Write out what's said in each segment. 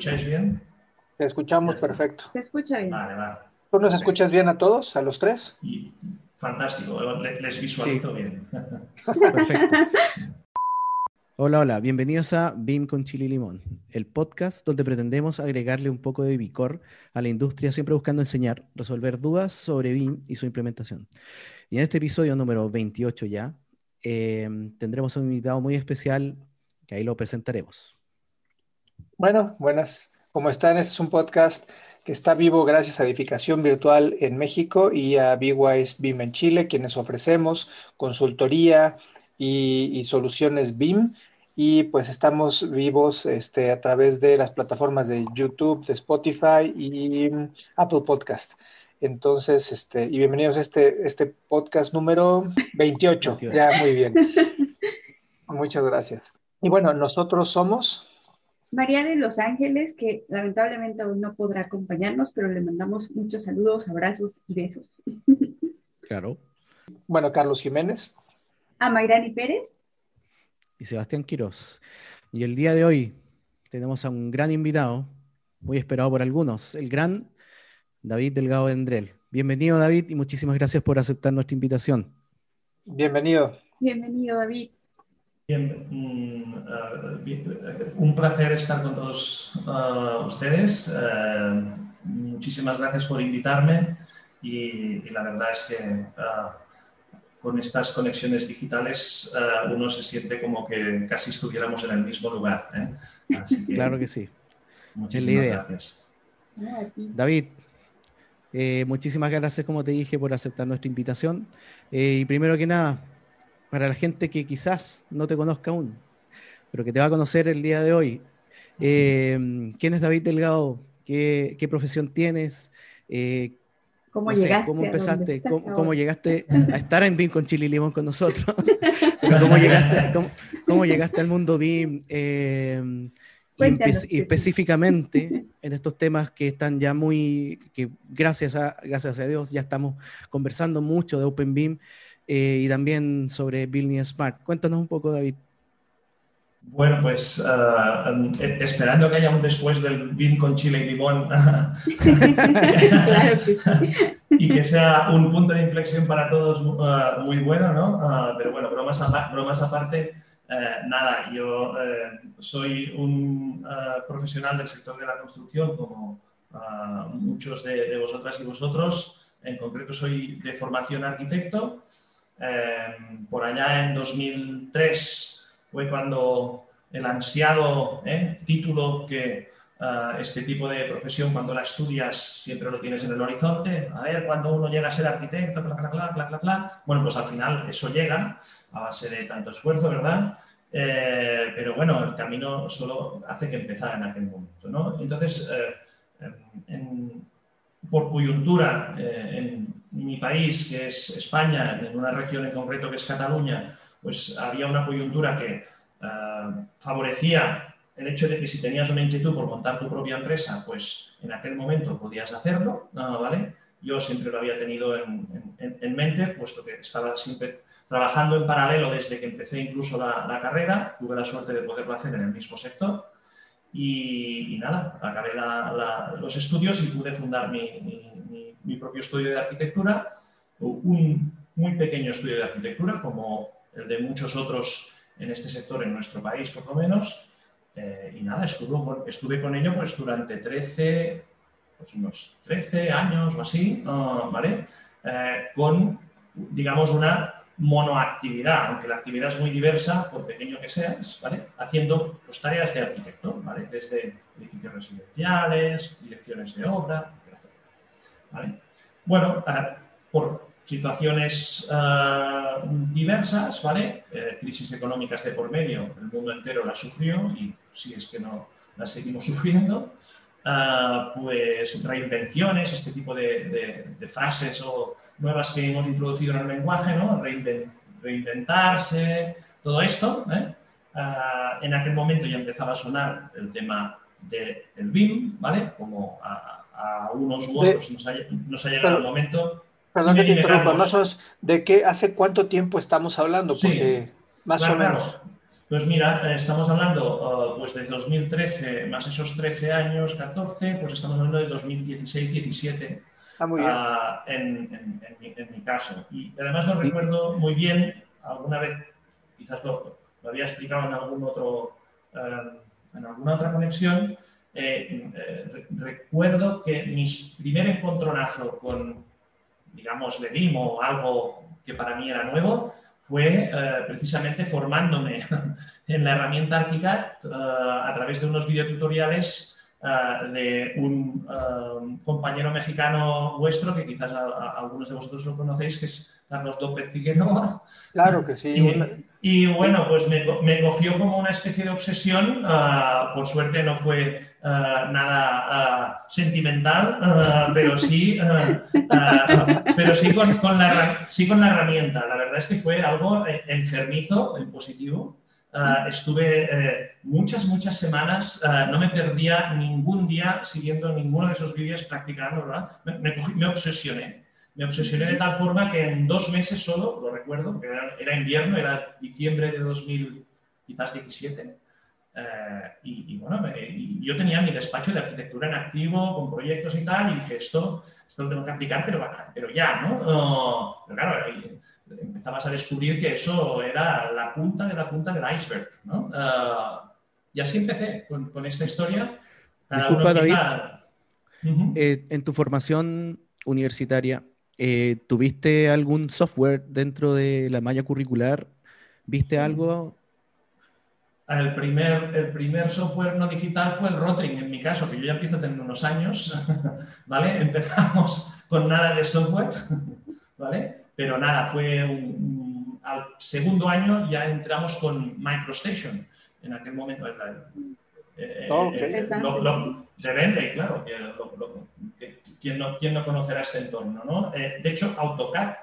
Escucháis bien. Te escuchamos perfecto. Te escucha bien. Vale, vale. ¿Tú nos escuchas bien a todos, a los tres? fantástico, les visualizo bien. Perfecto. Hola, hola, bienvenidos a BIM con Chile y Limón, el podcast donde pretendemos agregarle un poco de Bicor a la industria, siempre buscando enseñar, resolver dudas sobre BIM y su implementación. Y en este episodio número 28 ya, eh, tendremos un invitado muy especial que ahí lo presentaremos. Bueno, buenas. ¿Cómo están? Este es un podcast que está vivo gracias a Edificación Virtual en México y a BWise BIM en Chile, quienes ofrecemos consultoría y, soluciones BIM. Y pues estamos vivos este, a través de las plataformas de YouTube, de Spotify y Apple Podcast. Entonces, este, y bienvenidos a este, este podcast número 28. 28. Ya, muy bien. Muchas gracias. Y bueno, nosotros somos María de Los Ángeles, que lamentablemente aún no podrá acompañarnos, pero le mandamos muchos saludos, abrazos y besos. Claro. Bueno, Carlos Jiménez. A Mayrani Pérez. Y Sebastián Quiroz. Y el día de hoy tenemos a un gran invitado, muy esperado por algunos, el gran David Delgado Endrel. Bienvenido, David, y muchísimas gracias por aceptar nuestra invitación. Bienvenido. Bienvenido, David. Bien, mm, eh, un placer estar con todos eh, ustedes. Eh, muchísimas gracias por invitarme y, la verdad es que con estas conexiones digitales uno se siente como que casi estuviéramos en el mismo lugar. claro que sí. Muchísimas gracias. David, muchísimas gracias, como te dije, por aceptar nuestra invitación. y primero que nada, para la gente que quizás no te conozca aún, pero que te va a conocer el día de hoy. Eh, ¿Quién es David Delgado? ¿Qué, profesión tienes? Eh, ¿Cómo, llegaste ¿Cómo empezaste? ¿Cómo, llegaste a estar en BIM con Chile y Limón con nosotros? ¿Cómo, llegaste, cómo, llegaste al mundo BIM? Eh, y específicamente en estos temas que están ya muy, que gracias a, gracias a Dios ya estamos conversando mucho de Open BIM eh, y también sobre Building Smart. Cuéntanos un poco, David. Bueno, pues uh, esperando que haya un después del BIM con chile y limón y que sea un punto de inflexión para todos uh, muy bueno, ¿no? Uh, pero bueno, bromas, bromas aparte, nada, yo soy un profesional del sector de la construcción como muchos de, de vosotras y vosotros. En concreto soy de formación arquitecto Em, por allá en 2003 fue cuando el ansiado eh, título que eh, este tipo de profesión, cuando la estudias, siempre lo tienes en el horizonte. A ver, cuando uno llega a ser arquitecto, Bueno, pues al final eso llega a base de tanto esfuerzo, ¿verdad? Eh, pero bueno, el camino solo hace que empezar en aquel momento, ¿no? Entonces, por coyuntura, en mi país, que es España, en una región en concreto que es Cataluña, pues había una coyuntura que eh, favorecía el hecho de que si tenías una inquietud por montar tu propia empresa, pues en aquel momento podías hacerlo, ¿vale? Yo siempre lo había tenido en, mente, puesto que estaba siempre trabajando en paralelo desde que empecé incluso la, carrera, tuve la suerte de poderlo hacer en el mismo sector y, nada, acabé los estudios y pude fundar mi mi propio estudio de arquitectura, un muy pequeño estudio de arquitectura, como el de muchos otros en este sector en nuestro país, por lo menos. Eh, y nada, estuve con, estuve con ello pues, durante 13, pues unos 13 años o así, ¿vale? Eh, con, digamos, una monoactividad, aunque la actividad es muy diversa, por pequeño que seas, ¿vale? Haciendo pues, tareas de arquitecto, ¿vale? Desde edificios residenciales, direcciones de obra, bueno, eh, por situaciones eh, diversas, ¿vale? Eh, crisis económicas de por medio, el mundo entero la sufrió y si es que no las seguimos sufriendo, ah, pues reinvenciones, este tipo de, frases o nuevas que hemos introducido en el lenguaje, ¿no? reinventarse, todo esto. ¿eh? En aquel momento ya empezaba a sonar el tema del BIM, ¿vale? Como a, unos u otros nos, ha, llegado el momento. Perdón que te interrumpa, más de qué, hace cuánto tiempo estamos hablando, porque más o menos. Pues mira, eh, estamos hablando uh, pues de 2013 más esos 13 años, 14, pues estamos hablando de 2016, 17. Ah, muy bien. Uh, en, mi, caso. Y además lo recuerdo muy bien, alguna vez, quizás lo, había explicado en algún otro, uh, en alguna otra conexión, eh, eh, recuerdo que mi primer encontronazo con, digamos, Ledim o algo que para mí era nuevo, fue eh, precisamente formándome en la herramienta ArchiCAD a través de unos videotutoriales de un compañero mexicano vuestro, que quizás algunos de vosotros lo conocéis, que es Carlos López Figueroa. Claro que sí. Y, bueno, pues me, me, cogió como una especie de obsesión. por suerte no fue nada sentimental, pero sí, pero sí con, con, la, sí con la herramienta. La verdad es que fue algo eh, enfermizo, en positivo. Estuve eh, muchas, muchas semanas, no me perdía ningún día siguiendo ninguno de esos vídeos practicando, ¿verdad? Me, obsesioné. Me obsesioné de tal forma que en dos meses solo, lo recuerdo, porque era, invierno, era diciembre de 2017, eh, y, bueno, yo tenía mi despacho de arquitectura en activo, con proyectos y tal, y dije, esto, esto lo tengo que aplicar, pero, pero ya, ¿no? Oh, pero claro, empezabas a descubrir que eso era la punta de la punta del iceberg. ¿no? Uh, y así empecé con, con esta historia. Disculpa, David. Eh, en tu formación universitaria, eh, ¿tuviste algún software dentro de la malla curricular? ¿Viste algo? El primer, el primer software no digital fue el Rotring, en mi caso, que yo ya empiezo a tener unos años, ¿vale? Empezamos con nada de software, ¿vale? Pero nada, fue al segundo año ya entramos con MicroStation. En aquel momento, eh, eh, oh, eh, de Bentley, claro, que, ¿quién, no, ¿quién, no, conocerá este entorno? ¿no? de hecho, AutoCAD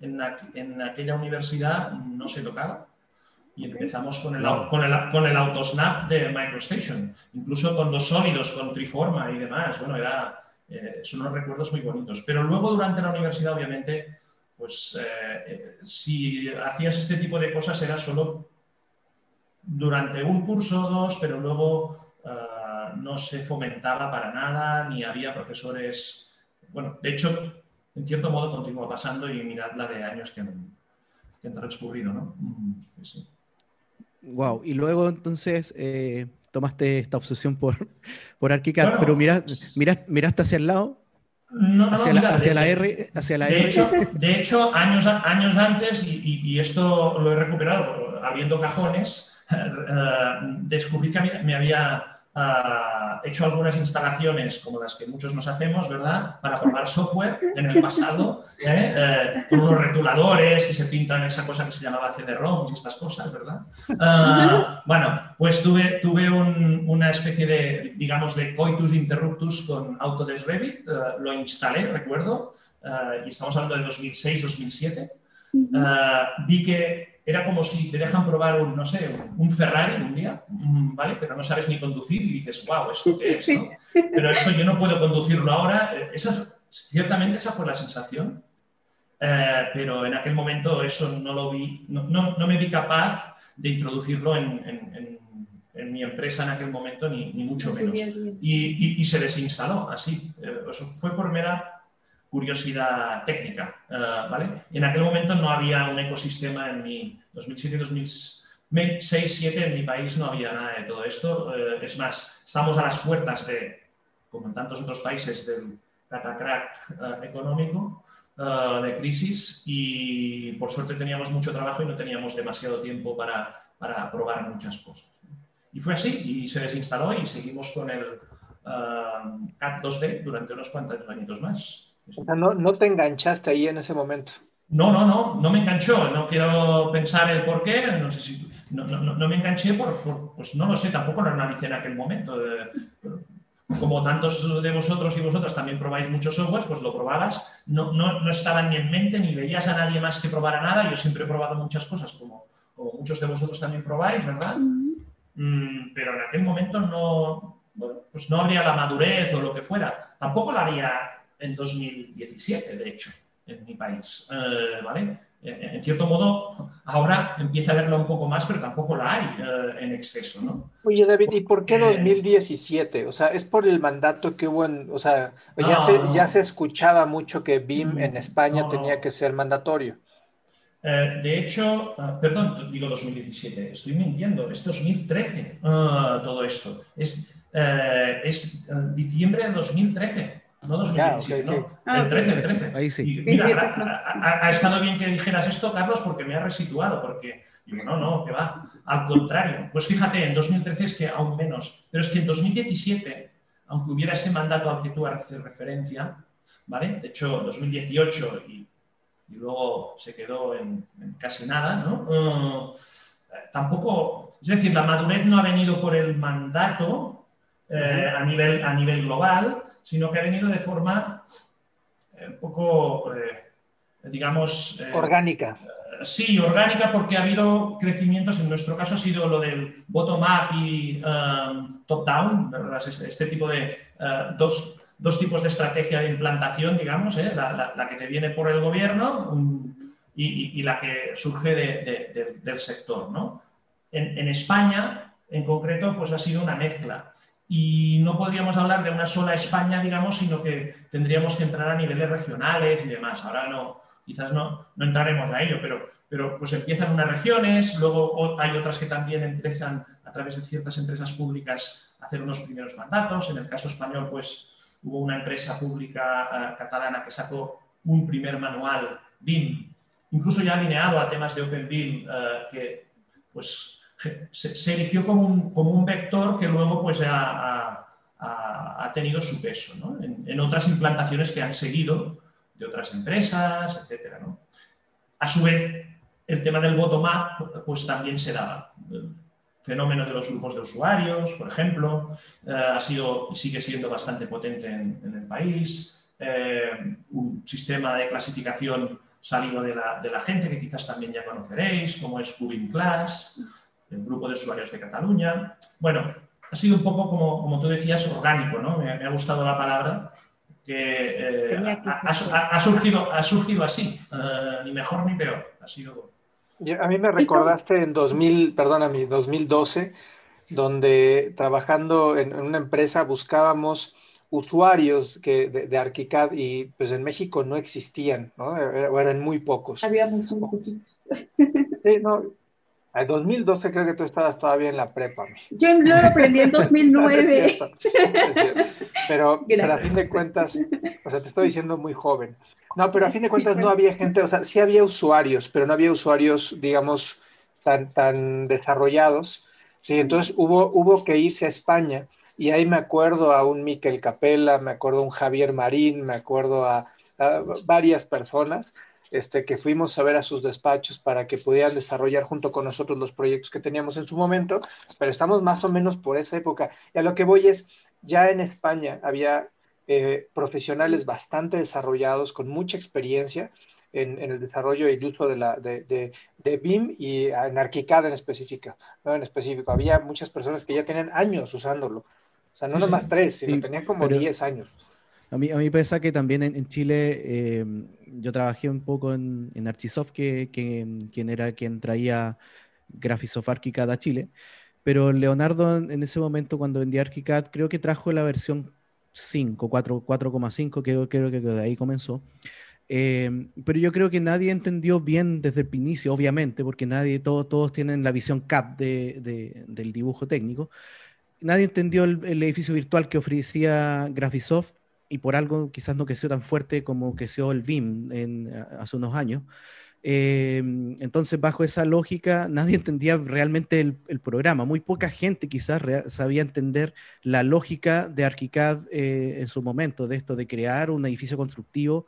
en, en, aquella universidad no se tocaba y empezamos con el, con, el, con el Autosnap de MicroStation, incluso con dos sólidos, con Triforma y demás. Bueno, era, son unos recuerdos muy bonitos. Pero luego durante la universidad, obviamente, pues eh, si hacías este tipo de cosas era solo durante un curso o dos, pero luego eh, no se fomentaba para nada, ni había profesores. Bueno, de hecho, en cierto modo continúa pasando y mirad la de años que han, transcurrido, ¿no? Wow, mm, y luego entonces eh, tomaste esta obsesión por, por ArchiCAD, pero miraste hacia el lado hacia, la, R. Hacia la de, R. Hecho, de hecho, años, años antes, y, esto lo he recuperado habiendo cajones, eh, descubrí que me había hecho algunas instalaciones como las que muchos nos hacemos, ¿verdad? Para probar software en el pasado, ¿eh? Eh, con unos retuladores que se pintan esa cosa que se llamaba CD-ROMs y estas cosas, ¿verdad? Ah, bueno, pues tuve, tuve una especie de, digamos, de coitus interruptus con Autodesk Revit, eh, lo instalé, recuerdo, y estamos hablando de 2006-2007. vi que era como si te dejan probar un, no sé, un Ferrari un día, mm, ¿vale? Pero no sabes ni conducir y dices, wow, ¿esto qué es? Pero esto yo no puedo conducirlo ahora. Eh, esa, ciertamente esa fue la sensación, eh, pero en aquel momento eso no lo vi, no, no, me vi capaz de introducirlo en, en, mi empresa en aquel momento, ni, ni mucho menos. Y, y, se desinstaló así. Eh, eso fue por mera curiosidad técnica, eh, ¿vale? En aquel momento no había un ecosistema en mi 2007-2006-2007 en mi país no había nada de todo esto. Eh, es más, estamos a las puertas de, como en tantos otros países, del catacrack uh, económico, de crisis y por suerte teníamos mucho trabajo y no teníamos demasiado tiempo para, para probar muchas cosas. Y fue así, y se desinstaló y seguimos con el CAT 2D durante unos cuantos años más no, no te enganchaste ahí en ese momento. No, no, no, no me enganchó. No quiero pensar el por qué. No sé si. No, me enganché por, Pues no lo sé, tampoco lo analicé en aquel momento. Como tantos de vosotros y vosotras también probáis muchos softwares, pues lo probabas. No, no, no estaban ni en mente, ni veías a nadie más que probara nada. Yo siempre he probado muchas cosas, como, como muchos de vosotros también probáis, ¿verdad? Mm, pero en aquel momento no, pues no habría la madurez o lo que fuera. Tampoco la haría en 2017, de hecho en mi país, eh, ¿vale? Eh, en cierto modo, ahora empieza a verla un poco más, pero tampoco la hay eh, en exceso, ¿no? Oye, David, ¿y por qué 2017? O sea, ¿es por el mandato que hubo en, o sea, ya, se, ya se escuchaba mucho que BIM en España tenía que ser mandatorio? de hecho, perdón, digo 2017, estoy mintiendo, es 2013 todo esto, es, es diciembre de 2013. No 2017, no. el 13, el 13. Ahí sí. mira, ha, estado bien que dijeras esto, Carlos, porque me ha resituado, porque digo, no, no, que va. Al contrario. Pues fíjate, en 2013 es que aún menos. Pero es que en 2017, aunque hubiera ese mandato al que tú haces referencia, ¿vale? De hecho, 2018 y, luego se quedó en, casi nada, ¿no? Eh, tampoco, es decir, la madurez no ha venido por el mandato eh, a, nivel, a nivel global, sino que ha venido de forma eh, un poco, eh, digamos... Eh, orgánica. sí, orgánica porque ha habido crecimientos, en nuestro caso ha sido lo del bottom-up y um, top-down, este, este, tipo de dos, tipos de estrategia de implantación, digamos, la, que te viene por el gobierno y, la que surge del sector. ¿no? En, en, España, en concreto, pues ha sido una mezcla y no podríamos hablar de una sola España, digamos, sino que tendríamos que entrar a niveles regionales y demás. Ahora no, quizás no, no entraremos a ello, pero, pero pues empiezan unas regiones, luego hay otras que también empiezan a través de ciertas empresas públicas a hacer unos primeros mandatos. En el caso español, pues hubo una empresa pública eh, catalana que sacó un primer manual BIM, incluso ya alineado a temas de Open BIM, eh, que pues se, erigió como un, como un, vector que luego pues, ha, ha, tenido su peso en, otras implantaciones que han seguido de otras empresas, etc. A su vez, el tema del bottom-up pues, también se daba. El fenómeno de los grupos de usuarios, por ejemplo, eh, ha sido sigue siendo bastante potente en, el país. Eh, un sistema de clasificación salido de la, de la, gente que quizás también ya conoceréis, como es Cubing Class el grupo de usuarios de Cataluña. Bueno, ha sido un poco como, como tú decías, orgánico, ¿no? Me, ha gustado la palabra, que, eh, ha, surgido, ha surgido así, eh, ni mejor ni peor. Ha sido... A mí me recordaste en 2000, perdóname, 2012, donde trabajando en, una empresa buscábamos usuarios que, de, de, Arquicad y pues en México no existían, ¿no? Eran muy pocos. Habíamos un poquito. Sí, no, en 2012 creo que tú estabas todavía en la prepa. Yo lo aprendí en 2009. Pero, a fin de cuentas, o sea, te estoy diciendo muy joven. No, pero a fin de cuentas no había gente, o sea, sí había usuarios, pero no había usuarios, digamos, tan, tan desarrollados. Sí, entonces hubo, hubo que irse a España y ahí me acuerdo a un Miquel Capella, me acuerdo a un Javier Marín, me acuerdo a varias personas este, que fuimos a ver a sus despachos para que pudieran desarrollar junto con nosotros los proyectos que teníamos en su momento, pero estamos más o menos por esa época. Y a lo que voy es, ya en España había eh, profesionales bastante desarrollados, con mucha experiencia en, el desarrollo y el uso de, la, de, de, BIM y en ArchiCAD en específico, ¿no? en específico. Había muchas personas que ya tenían años usándolo. O sea, no nomás tres, sino tenían como diez años. A mí, a mí pasa que también en, Chile eh, yo trabajé un poco en, en Archisoft, que, quien era quien traía Graphisoft ArchiCAD a Chile, pero Leonardo en, ese momento cuando vendía ArchiCAD creo que trajo la versión 5, 4,5, que creo que de ahí comenzó. Eh, pero yo creo que nadie entendió bien desde el inicio, obviamente, porque nadie, todos, todos tienen la visión CAD de, del dibujo técnico. Nadie entendió el, el, edificio virtual que ofrecía Graphisoft y por algo quizás no creció tan fuerte como creció el BIM en, hace unos años. Eh, entonces, bajo esa lógica, nadie entendía realmente el, programa. Muy poca gente quizás sabía entender la lógica de ArchiCAD eh, en su momento, de esto de crear un edificio constructivo,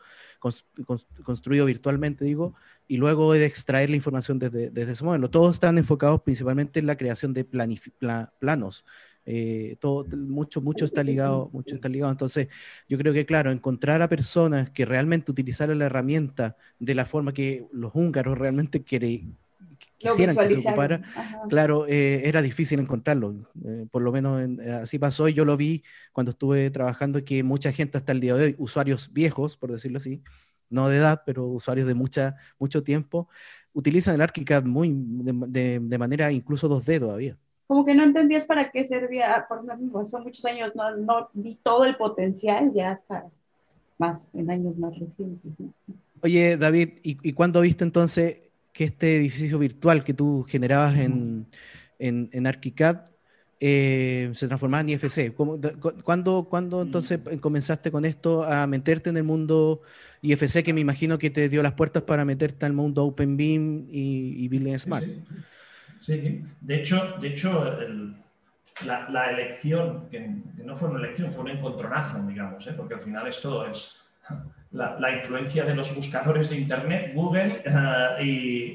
construido virtualmente, digo, y luego de extraer la información desde, ese modelo. Todos están enfocados principalmente en la creación de planos. Eh, todo, mucho, mucho está ligado, mucho está ligado. Entonces, yo creo que, claro, encontrar a personas que realmente utilizaran la herramienta de la forma que los húngaros realmente quisieran que se ocupara, claro, eh, era difícil encontrarlo. Eh, por lo menos así pasó y yo lo vi cuando estuve trabajando que mucha gente hasta el día de hoy, usuarios viejos, por decirlo así, no de edad, pero usuarios de mucha, mucho tiempo, utilizan el ArchiCAD muy, de, de manera incluso 2D todavía como que no entendías para qué servía, por son muchos años, no, no vi todo el potencial ya hasta más, en años más recientes. Oye, David, ¿y, ¿y, cuándo viste entonces que este edificio virtual que tú generabas en, en, en ArchiCAD eh, se transformaba en IFC? ¿Cuándo, ¿Cuándo, entonces comenzaste con esto a meterte en el mundo IFC que me imagino que te dio las puertas para meterte al mundo OpenBeam y, y Building Smart? Sí, de hecho, de hecho la, elección, que, no fue una elección, fue un encontronazo, digamos, ¿eh? porque al final esto es la, influencia de los buscadores de Internet, Google, eh, eh,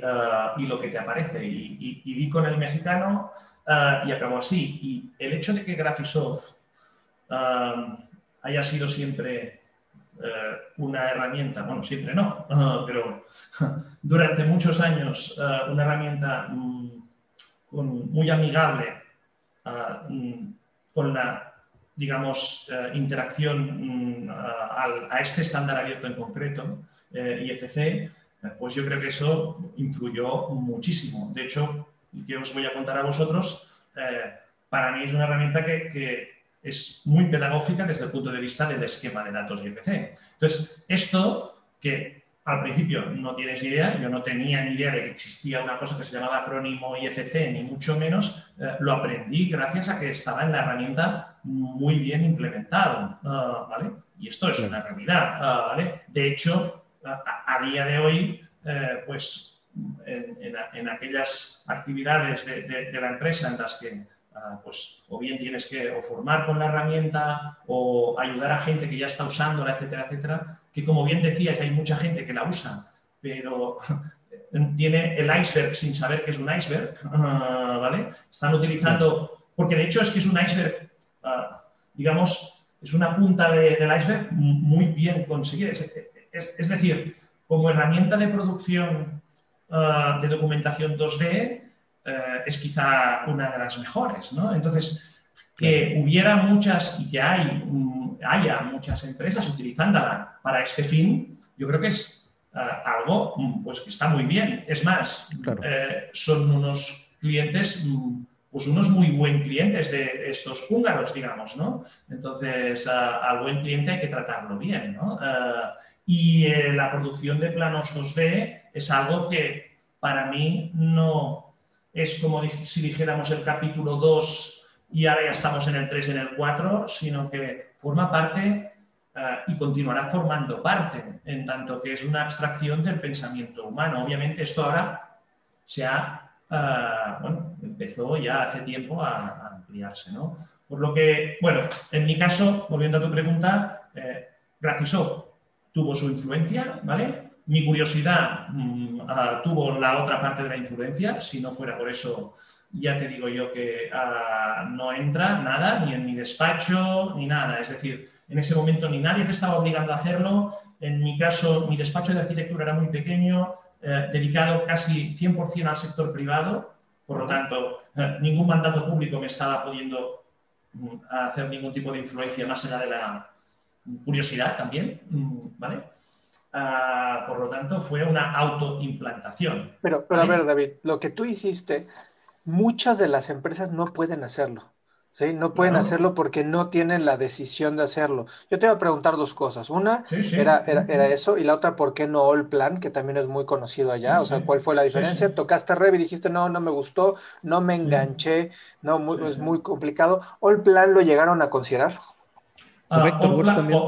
y, lo que te aparece. Y, y, vi con el mexicano y acabó así. Y el hecho de que Graphisoft haya sido siempre una herramienta, bueno, siempre no, pero durante muchos años una herramienta muy amigable ah, mm, con la, digamos, eh, interacción mm, a, este estándar abierto en concreto, eh, IFC, eh, pues yo creo que eso influyó muchísimo. De hecho, que os voy a contar a vosotros, para mí es una herramienta que, que, es muy pedagógica desde el punto de vista del esquema de datos IFC. Entonces, esto que al principio no tienes idea, yo no tenía ni idea de que existía una cosa que se llamaba acrónimo IFC, ni mucho menos, eh, lo aprendí gracias a que estaba en la herramienta muy bien implementado, ah, ¿vale? Y esto es una realidad, ah, ¿vale? De hecho, a, día de hoy, eh, pues en, aquellas actividades de, la empresa en las que ah, pues o bien tienes que formar con la herramienta o ayudar a gente que ya está usándola, etcétera, etcétera, que como bien decías, hay mucha gente que la usa, pero tiene el iceberg sin saber que es un iceberg, ¿vale? Están utilizando, porque de hecho es que es un iceberg, ah, digamos, es una punta del iceberg muy bien conseguida. Es, decir, como herramienta de producción ah, de documentación 2D, eh, es quizá una de las mejores, ¿no? Entonces, que hubiera muchas y que hay haya muchas empresas utilizándola para este fin, yo creo que es eh, algo mm, pues, que está muy bien. Es más, eh, son unos clientes, mm, pues unos muy buen clientes de estos húngaros, digamos, ¿no? Entonces, al buen cliente hay que tratarlo bien, ¿no? Eh, y la producción de planos 2D es algo que para mí no es como si dijéramos el capítulo 2 y ahora ya estamos en el 3 y en el 4, sino que forma parte eh, y continuará formando parte, en tanto que es una abstracción del pensamiento humano. Obviamente esto ahora se ha, eh, bueno, empezó ya hace tiempo a, ampliarse, ¿no? Por lo que, bueno, en mi caso, volviendo a tu pregunta, eh, Graphisoft tuvo su influencia, ¿vale? Mi curiosidad mm, ah, tuvo la otra parte de la influencia, si no fuera por eso ya te digo yo que ah, no entra nada, ni en mi despacho, ni nada. Es decir, en ese momento ni nadie te estaba obligando a hacerlo. En mi caso, mi despacho de arquitectura era muy pequeño, eh, dedicado casi 100% al sector privado. Por lo tanto, eh, ningún mandato público me estaba pudiendo mm, hacer ningún tipo de influencia más allá de la curiosidad también, mm, ¿vale? Ah, por lo tanto, fue una autoimplantación. Pero, pero a ver, David, lo que tú hiciste muchas de las empresas no pueden hacerlo. ¿sí? No pueden hacerlo porque no tienen la decisión de hacerlo. Yo te voy a preguntar dos cosas. Una Era, era, eso y la otra, ¿por qué no All Plan? Que también es muy conocido allá. o sea, ¿cuál fue la diferencia? Tocaste Rev y dijiste, no, no me gustó, no me enganché, no, es muy complicado. ¿All Plan lo llegaron a considerar? Uh, también.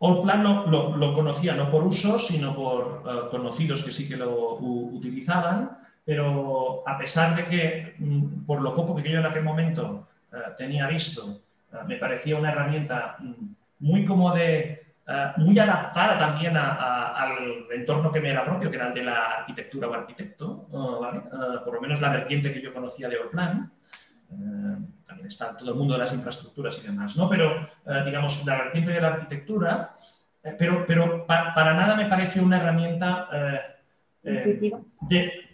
Allplan lo, lo, conocía no por uso, sino por eh, conocidos que sí que lo utilizaban, pero a pesar de que, mm, por lo poco que yo en aquel momento eh, tenía visto, eh, me parecía una herramienta mm, muy como de, muy adaptada también al entorno que me era propio, que era el de la arquitectura o arquitecto, por lo menos la vertiente que yo conocía de Allplan también está todo el mundo de las infraestructuras y demás, ¿no? Pero, eh, digamos, la vertiente de la arquitectura, eh, pero, pero para nada me parece una herramienta...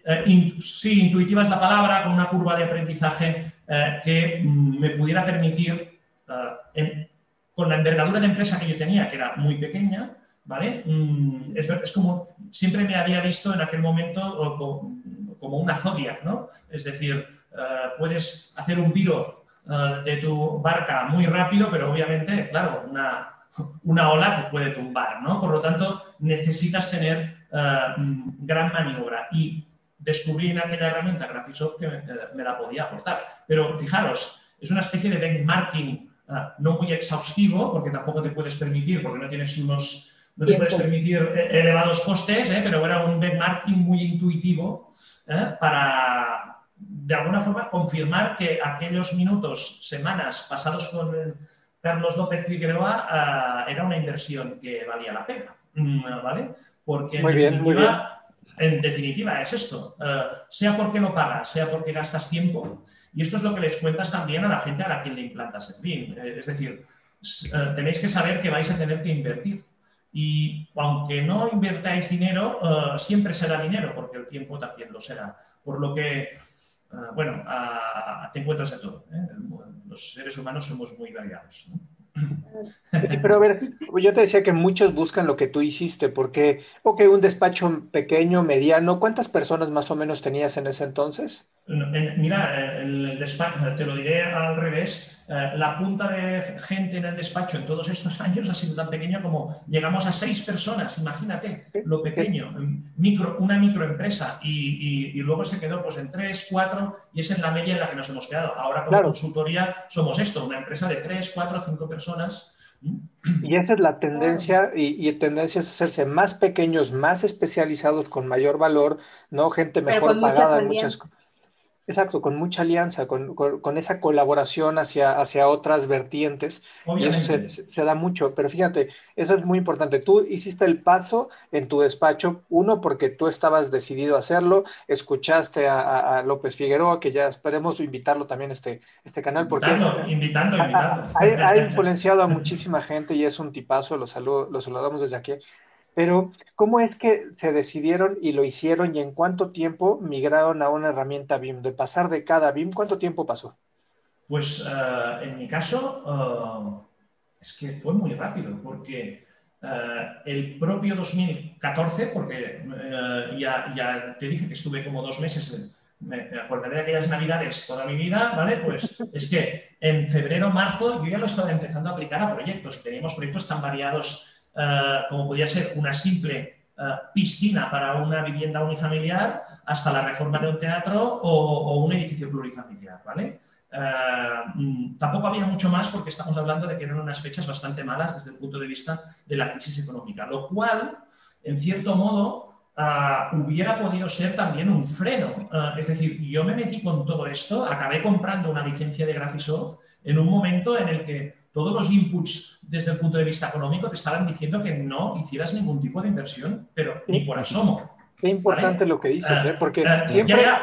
Eh, ¿Intuitiva? sí, intuitiva es la palabra, con una curva de aprendizaje que mm, me pudiera permitir, con la envergadura de empresa que yo tenía, que era muy pequeña, ¿vale? Mm, es, es, como, siempre me había visto en aquel momento como, como una Zodiac, ¿no? Es decir, puedes hacer un viro eh, de tu barca muy rápido, pero obviamente, claro, una, una ola te puede tumbar, ¿no? Por lo tanto, necesitas tener eh, gran maniobra y descubrí en aquella herramienta Graphisoft que me, la podía aportar. Pero fijaros, es una especie de benchmarking uh, no muy exhaustivo, porque tampoco te puedes permitir, porque no tienes unos no te puedes permitir elevados costes, ¿eh? pero era un benchmarking muy intuitivo para, de alguna forma confirmar que aquellos minutos, semanas pasados con Carlos López Figueroa ah, era una inversión que valía la pena, mm, ¿vale? Porque en, definitiva, en definitiva es esto, ah, sea porque lo pagas, sea porque gastas tiempo, y esto es lo que les cuentas también a la gente a la quien le implantas el BIM. Eh, es decir, eh, tenéis que saber que vais a tener que invertir. Y aunque no invertáis dinero, ah, siempre será dinero, porque el tiempo también lo será. Por lo que bueno, te encuentras de todo. ¿eh? Los seres humanos somos muy variados. Pero a ver, yo te decía que muchos buscan lo que tú hiciste, porque, ok, un despacho pequeño, mediano, ¿cuántas personas más o menos tenías en ese entonces? Mira, el despacho, te lo diré al revés, eh, la punta de gente en el despacho en todos estos años ha sido tan pequeña como llegamos a seis personas, imagínate lo pequeño, micro, una microempresa y, y, luego se quedó pues en tres, cuatro y esa es la media en la que nos hemos quedado. Ahora como consultoría somos esto, una empresa de tres, cuatro, cinco personas. Y esa es la tendencia, y, y tendencia es hacerse más pequeños, más especializados, con mayor valor, ¿no? Gente mejor pagada en muchas cosas Exacto, con mucha alianza, con, con, esa colaboración hacia, hacia otras vertientes. Y eso se, se, da mucho. Pero fíjate, eso es muy importante. Tú hiciste el paso en tu despacho, uno, porque tú estabas decidido a hacerlo, escuchaste a, a, López Figueroa, que ya esperemos invitarlo también a este, este canal. Porque invitando, invitando, invitando. Ha, ha, influenciado a muchísima gente y es un tipazo, lo, saludo, lo saludamos desde aquí. Pero, ¿cómo es que se decidieron y lo hicieron y en cuánto tiempo migraron a una herramienta BIM? De pasar de cada BIM, ¿cuánto tiempo pasó? Pues uh, en mi caso, uh, es que fue muy rápido, porque uh, el propio 2014, porque ya, ya, te dije que estuve como dos meses, me acordaré de aquellas navidades toda mi vida, ¿vale? Pues es que en febrero, marzo, yo ya lo estaba empezando a aplicar a proyectos. Teníamos proyectos tan variados eh, como podía ser una simple eh, piscina para una vivienda unifamiliar hasta la reforma de un teatro o, un edificio plurifamiliar, ¿vale? Eh, mm, tampoco había mucho más porque estamos hablando de que eran unas fechas bastante malas desde el punto de vista de la crisis económica, lo cual, en cierto modo, hubiera podido ser también un freno. es decir, yo me metí con todo esto, acabé comprando una licencia de Graphisoft en un momento en el que todos los inputs desde el punto de vista económico te estaban diciendo que no hicieras ningún tipo de inversión, pero ni por asomo. Qué importante lo que dices, ¿eh? porque uh, siempre... Ya,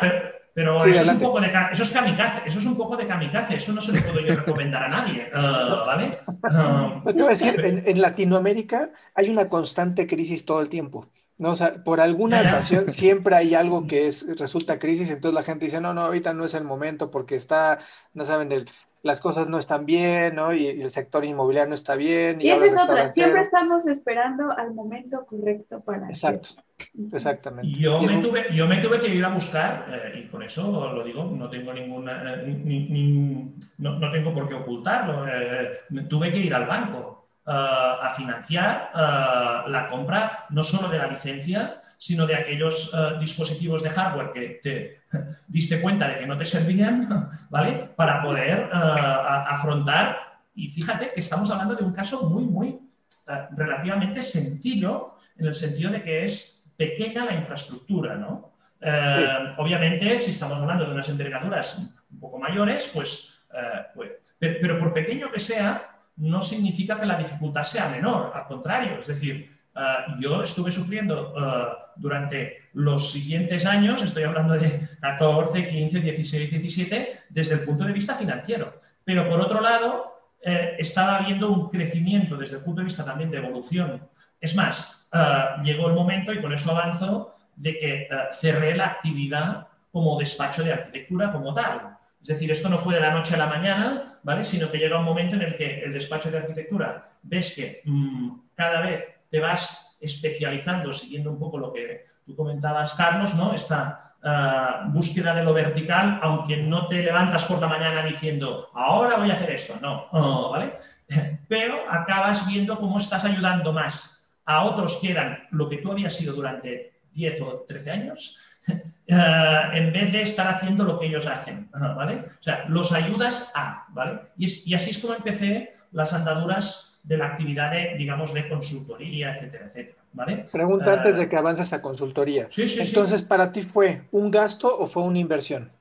pero, eso, es un poco de, eso es kamikaze, eso es un poco de kamikaze, eso no se lo puedo yo recomendar a nadie, uh, ¿vale? Te voy a decir, en, en, Latinoamérica hay una constante crisis todo el tiempo. ¿no? O sea, por alguna ocasión siempre hay algo que es, resulta crisis, entonces la gente dice, no, no, ahorita no es el momento porque está, no saben, el, las cosas no están bien, ¿no? Y, el sector inmobiliario no está bien. Y, esa es otra, siempre estamos esperando al momento correcto para... Exacto, exactamente. Yo me, tuve, yo me tuve que ir a buscar, eh, y por eso lo digo, no tengo ninguna, eh, ni, no, no, tengo por qué ocultarlo, eh, tuve que ir al banco a financiar la compra no solo de la licencia, sino de aquellos dispositivos de hardware que te diste cuenta de que no te servían, ¿vale? Para poder uh, afrontar, y fíjate que estamos hablando de un caso muy, muy relativamente sencillo en el sentido de que es pequeña la infraestructura, ¿no? Obviamente, si estamos hablando de unas envergaduras un poco mayores, pues, pues pero por pequeño que sea, no significa que la dificultad sea menor, al contrario, es decir, eh, yo estuve sufriendo eh, durante los siguientes años, estoy hablando de 14, 15, 16, 17, desde el punto de vista financiero. Pero por otro lado, eh, estaba habiendo un crecimiento desde el punto de vista también de evolución. Es más, llegó el momento, y con eso avanzo, de que cerré la actividad como despacho de arquitectura como tal. Es decir, esto no fue de la noche a la mañana, ¿vale? Sino que llega un momento en el que el despacho de arquitectura ves que mm, cada vez te vas especializando, siguiendo un poco lo que tú comentabas, Carlos, ¿no? Esta ah, búsqueda de lo vertical, aunque no te levantas por la mañana diciendo, ahora voy a hacer esto, no, ¿vale? Pero acabas viendo cómo estás ayudando más a otros que eran lo que tú habías sido durante 10 o 13 años, eh, en vez de estar haciendo lo que ellos hacen, ¿vale? O sea, los ayudas a, ¿vale? Y, así es como empecé las andaduras de la actividad de, digamos, de consultoría, etcétera, etcétera, ¿vale? Pregunta antes de que avances a consultoría. Sí, sí, Entonces, ¿para ti fue un gasto o fue una inversión?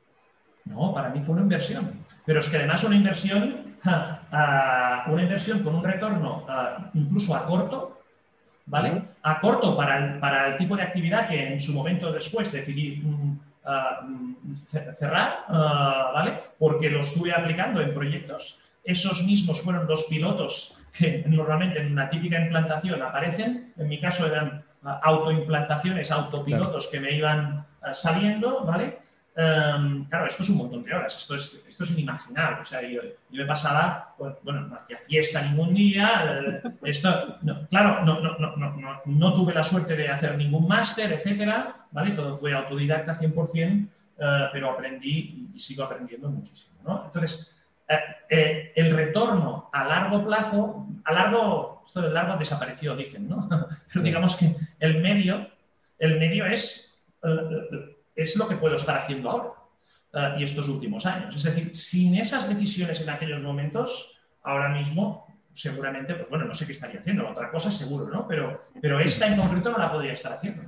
No, para mí fue una inversión. Pero es que además una inversión, una inversión con un retorno incluso a corto, ¿vale? A corto para el, para el, tipo de actividad que en su momento después decidí mm, ah, mm, cerrar, ah, ¿vale? Porque lo estuve aplicando en proyectos. Esos mismos fueron los pilotos que normalmente en una típica implantación aparecen. En mi caso eran ah, autoimplantaciones, autopilotos que me iban saliendo, ¿vale? Em, claro, esto es un montón de horas, esto es, esto es inimaginable. O sea, yo, me pasaba, pues, bueno, no hacía fiesta ningún día, eh, esto, claro, no, no, no, no, tuve la suerte de hacer ningún máster, etcétera, ¿vale? Todo fue autodidacta 100%, eh, pero aprendí y sigo aprendiendo muchísimo, ¿no? Entonces, eh, el retorno a largo plazo, a largo, esto de largo desapareció, dicen, ¿no? Pero digamos que el medio, el medio es es lo que puedo estar haciendo ahora eh, y estos últimos años. Es decir, sin esas decisiones en aquellos momentos, ahora mismo seguramente, pues bueno, no sé qué estaría haciendo, otra cosa seguro, ¿no? Pero, pero esta en concreto no la podría estar haciendo.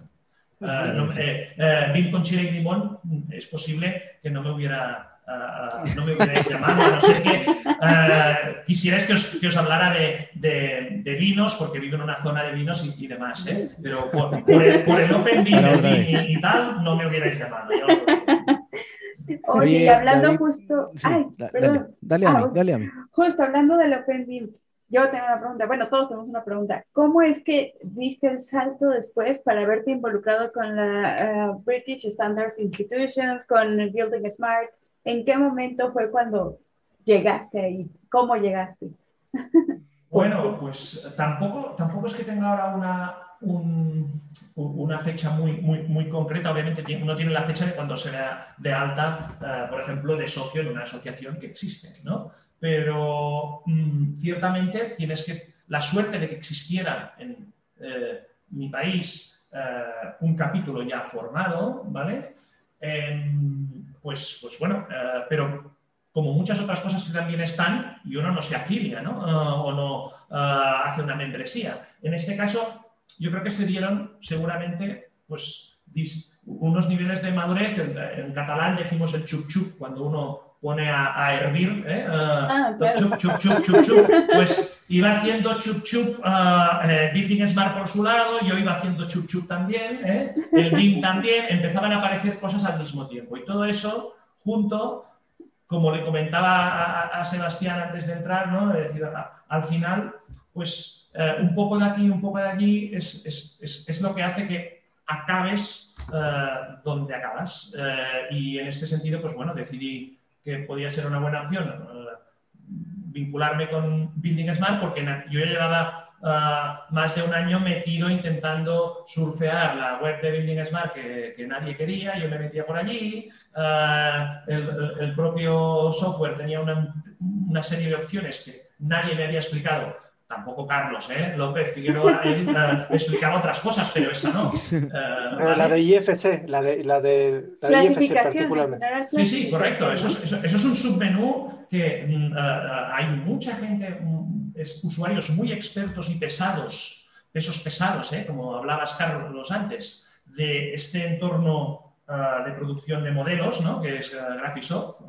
Uh, no, eh, con chile y limón es posible que no me hubiera no me hubierais llamado, no sé qué. quisierais que os, que os hablara de, de, vinos, porque vivo en una zona de vinos y, demás, ¿eh? pero por, el, por, el, Open Beer y, tal, no me hubierais llamado. Oye, hablando justo. ay, dale, dale, a mí, ah, dale a mí. Justo hablando del Open Beer, yo tengo una pregunta. Bueno, todos tenemos una pregunta. ¿Cómo es que diste el salto después para haberte involucrado con la uh, British Standards Institutions, con Building Smart? ¿En qué momento fue cuando llegaste ahí? ¿Cómo llegaste? Bueno, pues tampoco, tampoco es que tenga ahora una, una fecha muy, muy, muy concreta. Obviamente uno tiene la fecha de cuando se da de alta, eh, por ejemplo, de socio en una asociación que existe, ¿no? Pero mm, ciertamente tienes que, la suerte de que existiera en eh, mi país eh, un capítulo ya formado, ¿vale? Em, pues, pues bueno, eh, pero como muchas otras cosas que también están, y uno no se afilia, ¿no? Eh, o no eh, hace una membresía. En este caso, yo creo que se dieron seguramente, pues, unos niveles de madurez. En, catalán decimos el chup chup cuando uno pone a, hervir, ¿eh? ah, chup, chup, chup, chup, chup, pues iba haciendo chup chup, uh, Smart por su lado, yo iba haciendo chup chup también, ¿eh? el BIM también, empezaban a aparecer cosas al mismo tiempo. Y todo eso junto, como le comentaba a, Sebastián antes de entrar, ¿no? de decir, al final, pues eh, un poco de aquí, un poco de allí es, es, es, lo que hace que acabes donde acabas. y en este sentido, pues bueno, decidí que podía ser una buena opción vincularme con Building Smart porque yo ya llevaba ah, más de un año metido intentando surfear la web de Building Smart que, nadie quería, yo me metía por allí, ah, el, propio software tenía una, una serie de opciones que nadie me había explicado tampoco Carlos, ¿eh? López Figueroa, él uh, explicaba otras cosas, pero esa no. Uh, La de IFC, la de, la de, la IFC particularmente. Sí, sí, correcto. Eso es, eso, eso es un submenú que uh, hay mucha gente, usuarios muy expertos y pesados, pesos pesados, ¿eh? como hablabas Carlos antes, de este entorno ah, de producción de modelos, ¿no? que es uh, Graphisoft,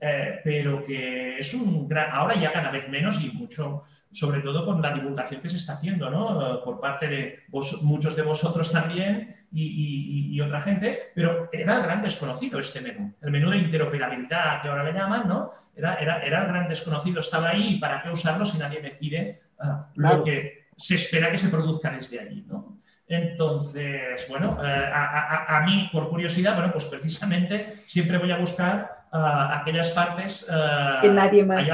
eh, pero que es un gran, ahora ya cada vez menos y mucho, sobre todo con la divulgación que se está haciendo, ¿no? por parte de muchos de vosotros también y, otra gente, pero era el gran desconocido este menú, el menú de interoperabilidad que ahora le llaman, ¿no? Era, era, era el gran desconocido, estaba ahí, ¿para qué usarlo si nadie me pide ah, lo que se espera que se produzca desde allí, ¿no? Entonces, bueno, eh, a, mí, por curiosidad, bueno, pues precisamente siempre voy a buscar ah, aquellas partes... Ah, que nadie más.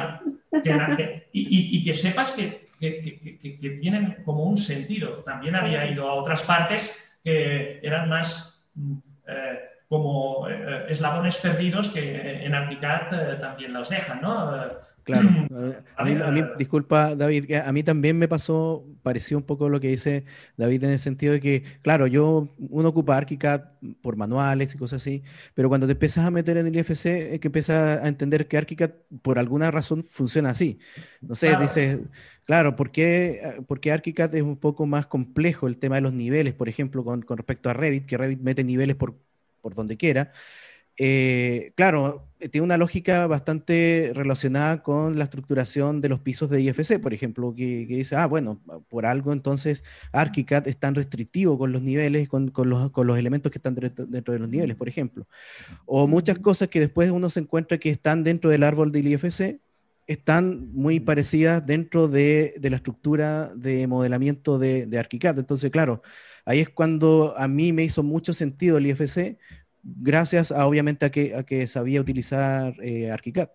y, que sepas que, que, tienen como un sentido. También había ido a otras partes que eran más mm, eh, como eh, eslabones perdidos que en Articat eh, también los dejan, ¿no? Claro. A mí, disculpa, David, a mí también me pasó, pareció un poco lo que dice David en el sentido de que, claro, yo, uno ocupa ArchiCAD por manuales y cosas así, pero cuando te empiezas a meter en el IFC es que empiezas a entender que ArchiCAD por alguna razón funciona así. No sé, dices, claro, ¿por qué, porque ArchiCAD es un poco más complejo el tema de los niveles, por ejemplo, con, con respecto a Revit, que Revit mete niveles por por donde quiera. Eh, claro, tiene una lógica bastante relacionada con la estructuración de los pisos de IFC, por ejemplo, que, dice, ah, bueno, por algo entonces ArchiCAD es tan restrictivo con los niveles, con, los, elementos que están dentro, de los niveles, por ejemplo. O muchas cosas que después uno se encuentra que están dentro del árbol del IFC, están muy parecidas dentro de, la estructura de modelamiento de, de ArchiCAD. Entonces, claro, ahí es cuando a mí me hizo mucho sentido el IFC, gracias a, obviamente a que, a que sabía utilizar eh, ArchiCAD.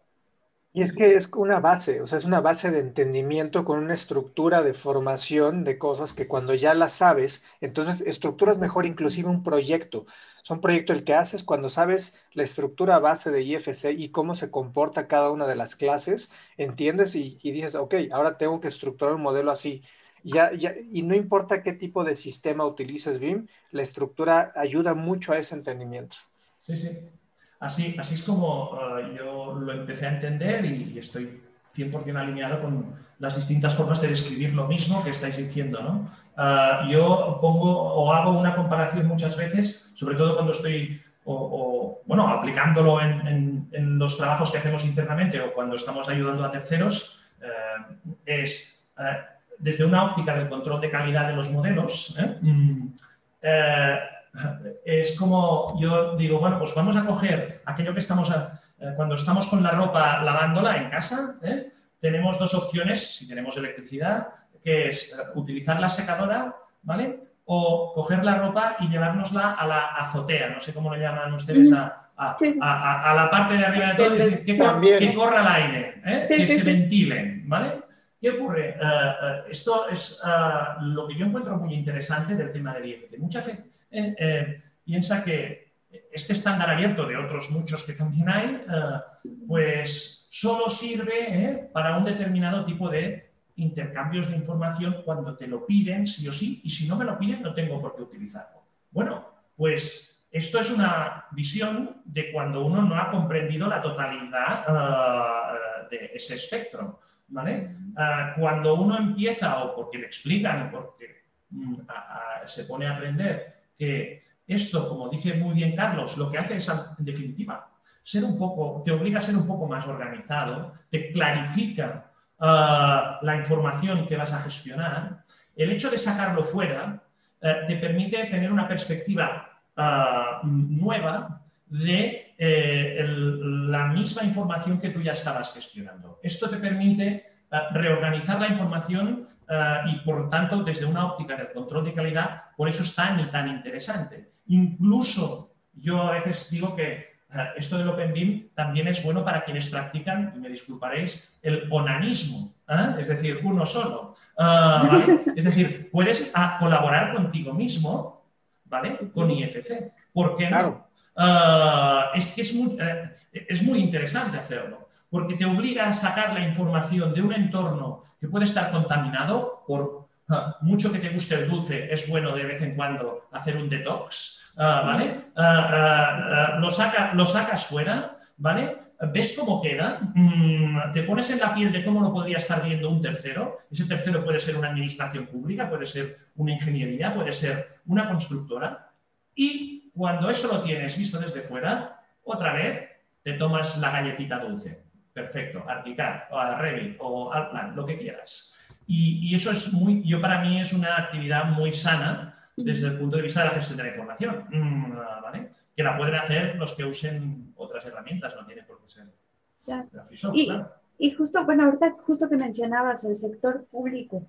Y es que es una base, o sea, es una base de entendimiento con una estructura de formación de cosas que cuando ya las sabes, entonces estructuras mejor inclusive un proyecto. Es un proyecto el que haces cuando sabes la estructura base de IFC y cómo se comporta cada una de las clases, entiendes y, y dices, ok, ahora tengo que estructurar un modelo así. Ya, ya, y no importa qué tipo de sistema utilices BIM, la estructura ayuda mucho a ese entendimiento. Sí, sí. Así, así es como eh, yo lo empecé a entender y, estoy 100% alineado con las distintas formas de describir lo mismo que estáis diciendo. ¿no? Eh, yo pongo o hago una comparación muchas veces, sobre todo cuando estoy o, bueno, aplicándolo en, en, los trabajos que hacemos internamente o cuando estamos ayudando a terceros, eh, es desde una óptica del control de calidad de los modelos. Mm, es como yo digo, bueno, pues vamos a coger aquello que estamos, eh, cuando estamos con la ropa lavándola en casa, ¿eh? tenemos dos opciones, si tenemos electricidad, que es eh, utilizar la secadora, ¿vale? O coger la ropa y llevárnosla a la azotea, no sé cómo le llaman ustedes a, la parte de arriba de todo, que, corra el aire, que se ventilen, ¿vale? ¿Qué ocurre? esto es lo que yo encuentro muy interesante del tema del IFC. Mucha gente eh, eh, piensa que este estándar abierto de otros muchos que también hay, eh, pues solo sirve para un determinado tipo de intercambios de información cuando te lo piden, sí o sí, y si no me lo piden no tengo por qué utilizarlo. Bueno, pues esto es una visión de cuando uno no ha comprendido la totalidad de ese espectro. ¿Vale? cuando uno empieza, o porque le explican, o porque mm, se pone a aprender, que esto, como dice muy bien Carlos, lo que hace es, en definitiva, ser un poco, te obliga a ser un poco más organizado, te clarifica ah, la información que vas a gestionar. El hecho de sacarlo fuera eh, te permite tener una perspectiva ah, nueva de eh, la misma información que tú ya estabas gestionando. Esto te permite eh, reorganizar la información eh, y, por tanto, desde una óptica del control de calidad, por eso es tan y tan interesante. Incluso yo a veces digo que eh, esto del Open BIM también es bueno para quienes practican, y me disculparéis, el onanismo, es decir, uno solo. Es decir, puedes ah, colaborar contigo mismo, ¿vale? Con IFC. ¿Por qué no? es que es muy, es muy interesante hacerlo porque te obliga a sacar la información de un entorno que puede estar contaminado, por ah, mucho que te guste el dulce, es bueno de vez en cuando hacer un detox, ah, ¿vale? Ah, lo, saca, lo sacas fuera, ¿vale? ves cómo queda, mm, te pones en la piel de cómo lo podría estar viendo un tercero. Ese tercero puede ser una administración pública, puede ser una ingeniería, puede ser una constructora. Y cuando eso lo tienes visto desde fuera, otra vez te tomas la galletita dulce. Perfecto, Articad, o Revit, o Artplan, lo que quieras. Y, y, eso es muy, yo para mí es una actividad muy sana desde el punto de vista de la gestión de la información, mm, ¿vale? Que la pueden hacer los que usen otras herramientas, no tiene por qué ser y, y justo, bueno, ahorita justo que mencionabas el sector público,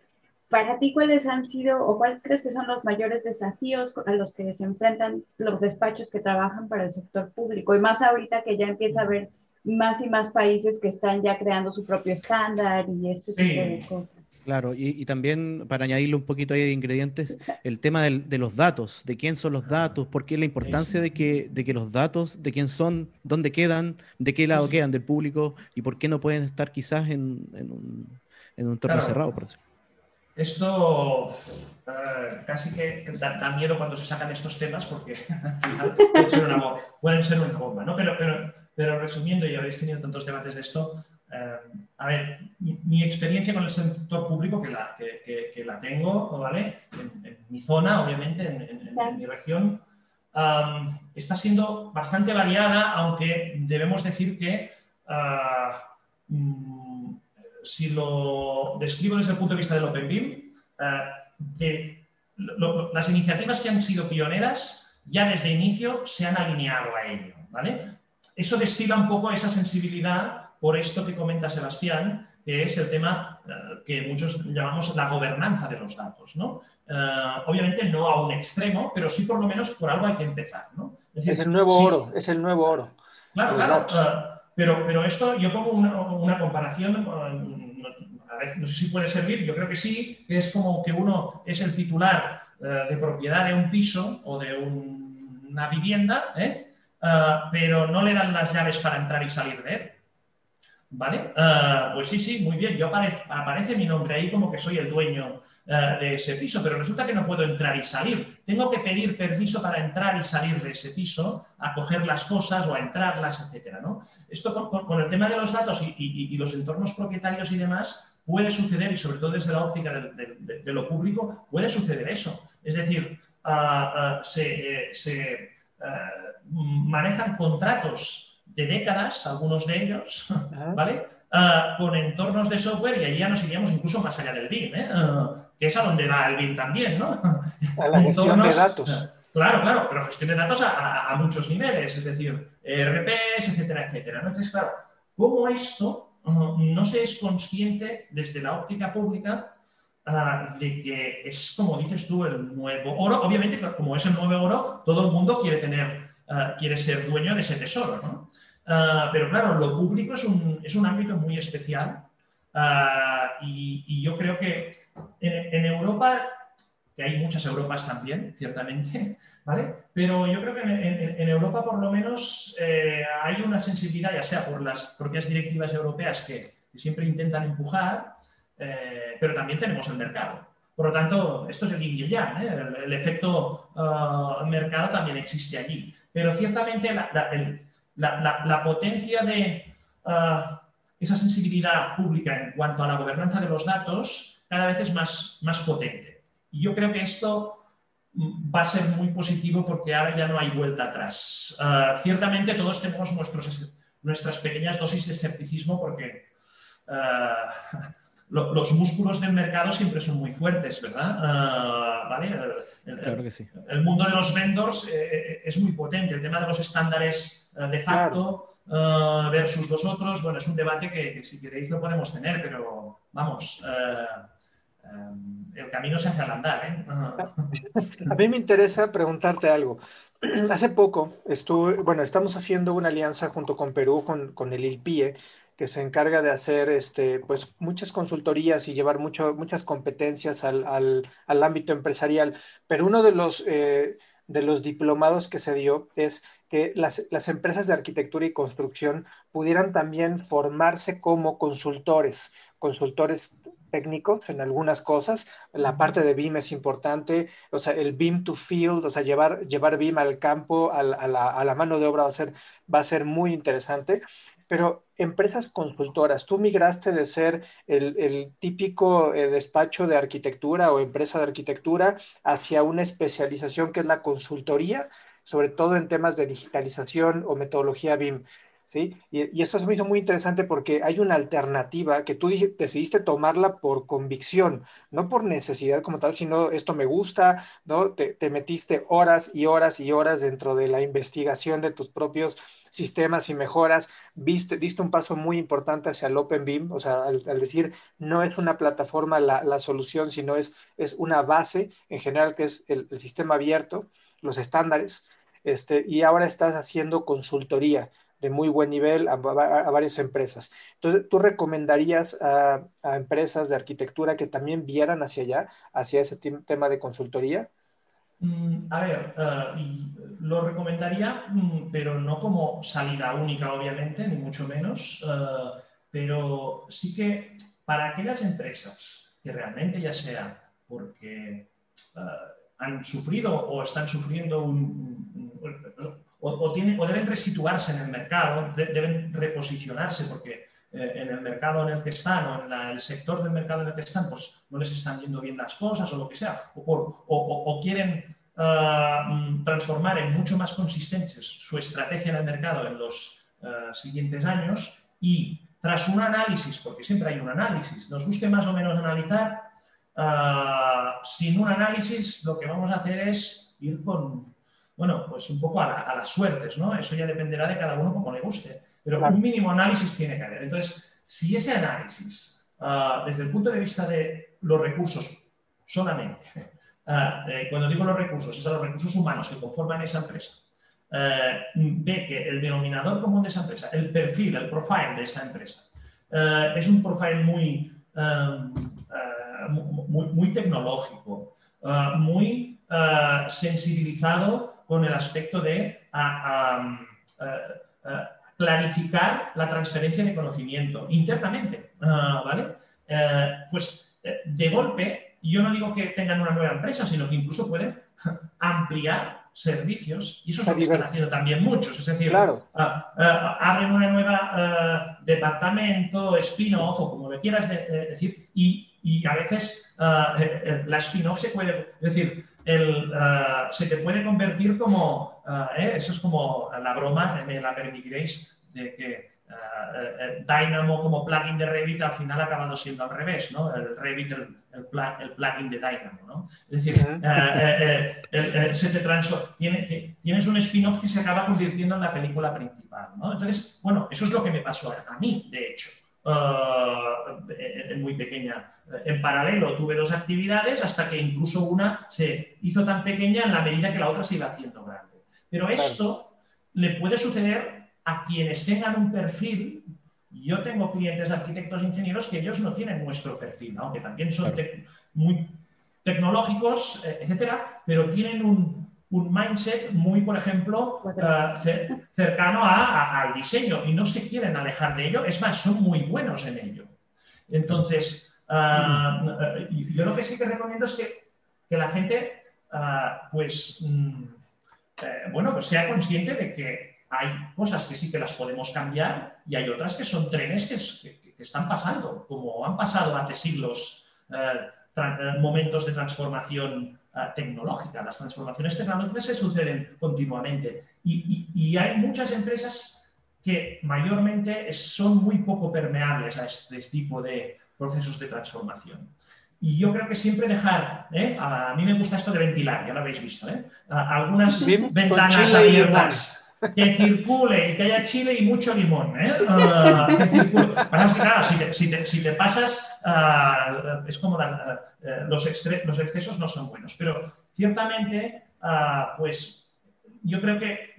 para ti, ¿cuáles han sido o cuáles crees que son los mayores desafíos a los que se enfrentan los despachos que trabajan para el sector público? Y más ahorita que ya empieza a haber más y más países que están ya creando su propio estándar y este tipo de cosas. Claro, y, también para añadirle un poquito ahí de ingredientes, el tema de los datos, de quién son los datos, por qué la importancia de que, de que los datos, de quién son, dónde quedan, de qué lado quedan del público y por qué no pueden estar quizás en, un, en un entorno cerrado, por decirlo. Esto eh, casi que da, miedo cuando se sacan estos temas porque pueden ser una, pueden ser una bomba, ¿no? Pero, pero, pero resumiendo, y habéis tenido tantos debates de esto, eh, a ver, mi, experiencia con el sector público, que la, que, la tengo, ¿vale? En, mi zona, obviamente, en, mi región, está siendo bastante variada, aunque debemos decir que mm, si lo describo desde el punto de vista del Open BIM, eh, las iniciativas que han sido pioneras ya desde inicio se han alineado a ello, ¿vale? Eso destila un poco esa sensibilidad por esto que comenta Sebastián, que es el tema eh, que muchos llamamos la gobernanza de los datos. ¿no? Eh, obviamente no a un extremo, pero sí por lo menos por algo hay que empezar. ¿no? Es, el nuevo oro, es el nuevo oro. Claro, claro. Eh, pero, pero esto, yo pongo una, comparación, ver, no sé si puede servir, yo creo que sí, que es como que uno es el titular de propiedad de un piso o de una vivienda, pero no le dan las llaves para entrar y salir de él. ¿Vale? Pues sí, sí, muy bien. Yo aparece, mi nombre ahí como que soy el dueño ah, de ese piso, pero resulta que no puedo entrar y salir. Tengo que pedir permiso para entrar y salir de ese piso, a coger las cosas o a entrarlas, etcétera. ¿no? Esto con, el tema de los datos y, los entornos propietarios y demás puede suceder, y sobre todo desde la óptica de, lo público, puede suceder eso. Es decir, ah, se, eh, se manejan contratos de décadas, algunos de ellos, ¿vale? Ah, con entornos de software y ahí ya nos iríamos incluso más allá del BIM, ¿eh? Ah, que es a donde va el BIM también, ¿no? A la gestión de datos. Claro, claro, pero gestión de datos a, muchos niveles, es decir, RPs, etcétera, etcétera. ¿no? Entonces, claro, ¿cómo esto ah, no se es consciente desde la óptica pública de que es, como dices tú, el nuevo oro? Obviamente, como es el nuevo oro, todo el mundo quiere tener Ah, quiere ser dueño de ese tesoro. ¿no? Ah, pero claro, lo público es un, es un ámbito muy especial ah, y, yo creo que en, Europa, que hay muchas Europas también, ciertamente, ¿vale? Pero yo creo que en, Europa por lo menos eh, hay una sensibilidad, ya sea por las propias directivas europeas que, siempre intentan empujar, eh, pero también tenemos el mercado. Por lo tanto, esto es el yin y el yang, ¿eh? el, efecto mercado también existe allí pero ciertamente la, potencia de ah, esa sensibilidad pública en cuanto a la gobernanza de los datos cada vez es más, más potente. Y yo creo que esto mm, va a ser muy positivo porque ahora ya no hay vuelta atrás. Ah, ciertamente todos tenemos nuestros, nuestras pequeñas dosis de escepticismo porque ah, los músculos del mercado siempre son muy fuertes, ¿verdad? ¿vale? claro que sí. El mundo de los vendors eh, eh, es muy potente. El tema de los estándares eh, de facto versus los otros, bueno, es un debate que, si queréis lo podemos tener, pero vamos, el camino se hace al andar. A mí me interesa preguntarte algo. Hace poco estuve, bueno, estamos haciendo una alianza junto con Perú, con, con el ILPIE, que se encarga de hacer este, pues, muchas consultorías y llevar mucho, muchas competencias al, al, al, ámbito empresarial. Pero uno de los, eh, de los diplomados que se dio es que las, las, empresas de arquitectura y construcción pudieran también formarse como consultores, consultores técnicos en algunas cosas. La parte de BIM es importante, o sea, el BIM to field, o sea, llevar, llevar BIM al campo, a, la, a la, mano de obra va a ser, va a ser muy interesante. Pero empresas consultoras, tú migraste de ser el, típico eh, despacho de arquitectura o empresa de arquitectura hacia una especialización que es la consultoría, sobre todo en temas de digitalización o metodología BIM. ¿Sí? Y, eso es muy, muy interesante porque hay una alternativa que tú decidiste tomarla por convicción, no por necesidad como tal, sino esto me gusta, ¿no? Te, metiste horas y horas y horas dentro de la investigación de tus propios sistemas y mejoras, viste, diste un paso muy importante hacia el Open BIM, o sea, al, decir, no es una plataforma la, solución, sino es, es una base en general que es el, el sistema abierto, los estándares, este, y ahora estás haciendo consultoría de muy buen nivel a, varias empresas. Entonces, ¿tú recomendarías a, empresas de arquitectura que también vieran hacia allá, hacia ese tema de consultoría? Mm, a ver, eh, lo recomendaría, mm, pero no como salida única, obviamente, ni mucho menos, eh, pero sí que para aquellas empresas que realmente ya sea porque eh, han sufrido o están sufriendo un, o, deben resituarse en el mercado, deben reposicionarse porque eh, en el mercado en el que están o en el sector del mercado en el que están, pues no les están yendo bien las cosas o lo que sea, o, quieren ah, mm, transformar en mucho más consistentes su estrategia en el mercado en los ah, siguientes años y tras un análisis, porque siempre hay un análisis, nos guste más o menos analizar, ah, sin un análisis lo que vamos a hacer es ir con bueno, pues un poco a, las suertes, ¿no? Eso ya dependerá de cada uno como le guste, pero un mínimo análisis tiene que haber. Entonces, si ese análisis, ah, desde el punto de vista de los recursos solamente, eh, cuando digo los recursos, es a los recursos humanos que conforman esa empresa, eh, ve que el denominador común de esa empresa, el perfil, el profile de esa empresa, eh, es un profile muy, muy, muy, tecnológico, muy sensibilizado con el aspecto de clarificar la transferencia de conocimiento internamente, ah, ¿vale? Eh, pues eh, de golpe, yo no digo que tengan una nueva empresa, sino que incluso pueden ampliar servicios, y eso es lo que están haciendo también muchos, es decir, ah, ah, abren una nueva departamento, spin-off o como le quieras decir, y, y, a veces la spin-off se puede, es decir, el, uh, se te puede convertir como, uh, ¿eh? eso es como la broma, me la permitiréis, de que uh, Dynamo como plugin de Revit al final ha acabado siendo al revés, ¿no? El Revit, el, el, el plugin de Dynamo, ¿no? Es decir, se te tiene, tienes un spin-off que se acaba convirtiendo en la película principal, ¿no? Entonces, bueno, eso es lo que me pasó a mí, de hecho. Uh, muy pequeña. En paralelo tuve dos actividades hasta que incluso una se hizo tan pequeña en la medida que la otra se iba haciendo grande. Pero esto le puede suceder a quienes tengan un perfil. Yo tengo clientes de arquitectos e ingenieros que ellos no tienen nuestro perfil, aunque también son muy tecnológicos, etcétera, pero tienen un, un mindset muy, por ejemplo, eh, cercano al diseño y no se quieren alejar de ello, es más, son muy buenos en ello. Entonces, eh, yo lo que sí que recomiendo es que, la gente, eh, pues, mm, bueno, pues sea consciente de que hay cosas que sí que las podemos cambiar y hay otras que son trenes que, que están pasando, como han pasado hace siglos momentos de transformación tecnológica. Las transformaciones tecnológicas se suceden continuamente y, hay muchas empresas que mayormente son muy poco permeables a este tipo de procesos de transformación. Y yo creo que siempre dejar, ¿eh? a mí me gusta esto de ventilar, ya lo habéis visto, ¿eh? algunas ventanas abiertas que circule y que haya chile y mucho limón. ¿eh? Uh, que claro, si te, pasas, ah, es como eh, los, excesos no son buenos. Pero ciertamente, ah, pues yo creo que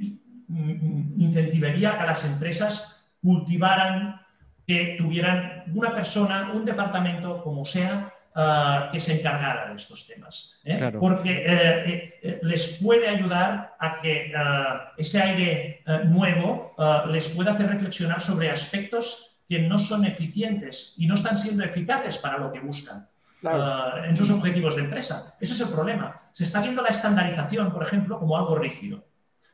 incentivaría a las empresas cultivaran, que tuvieran una persona, un departamento, como sea, Ah, que se encargara de estos temas. ¿eh? Porque eh, eh, les puede ayudar a que ah, ese aire nuevo ah, les pueda hacer reflexionar sobre aspectos que no son eficientes y no están siendo eficaces para lo que buscan. en sus objetivos de empresa. Ese es el problema. Se está viendo la estandarización, por ejemplo, como algo rígido.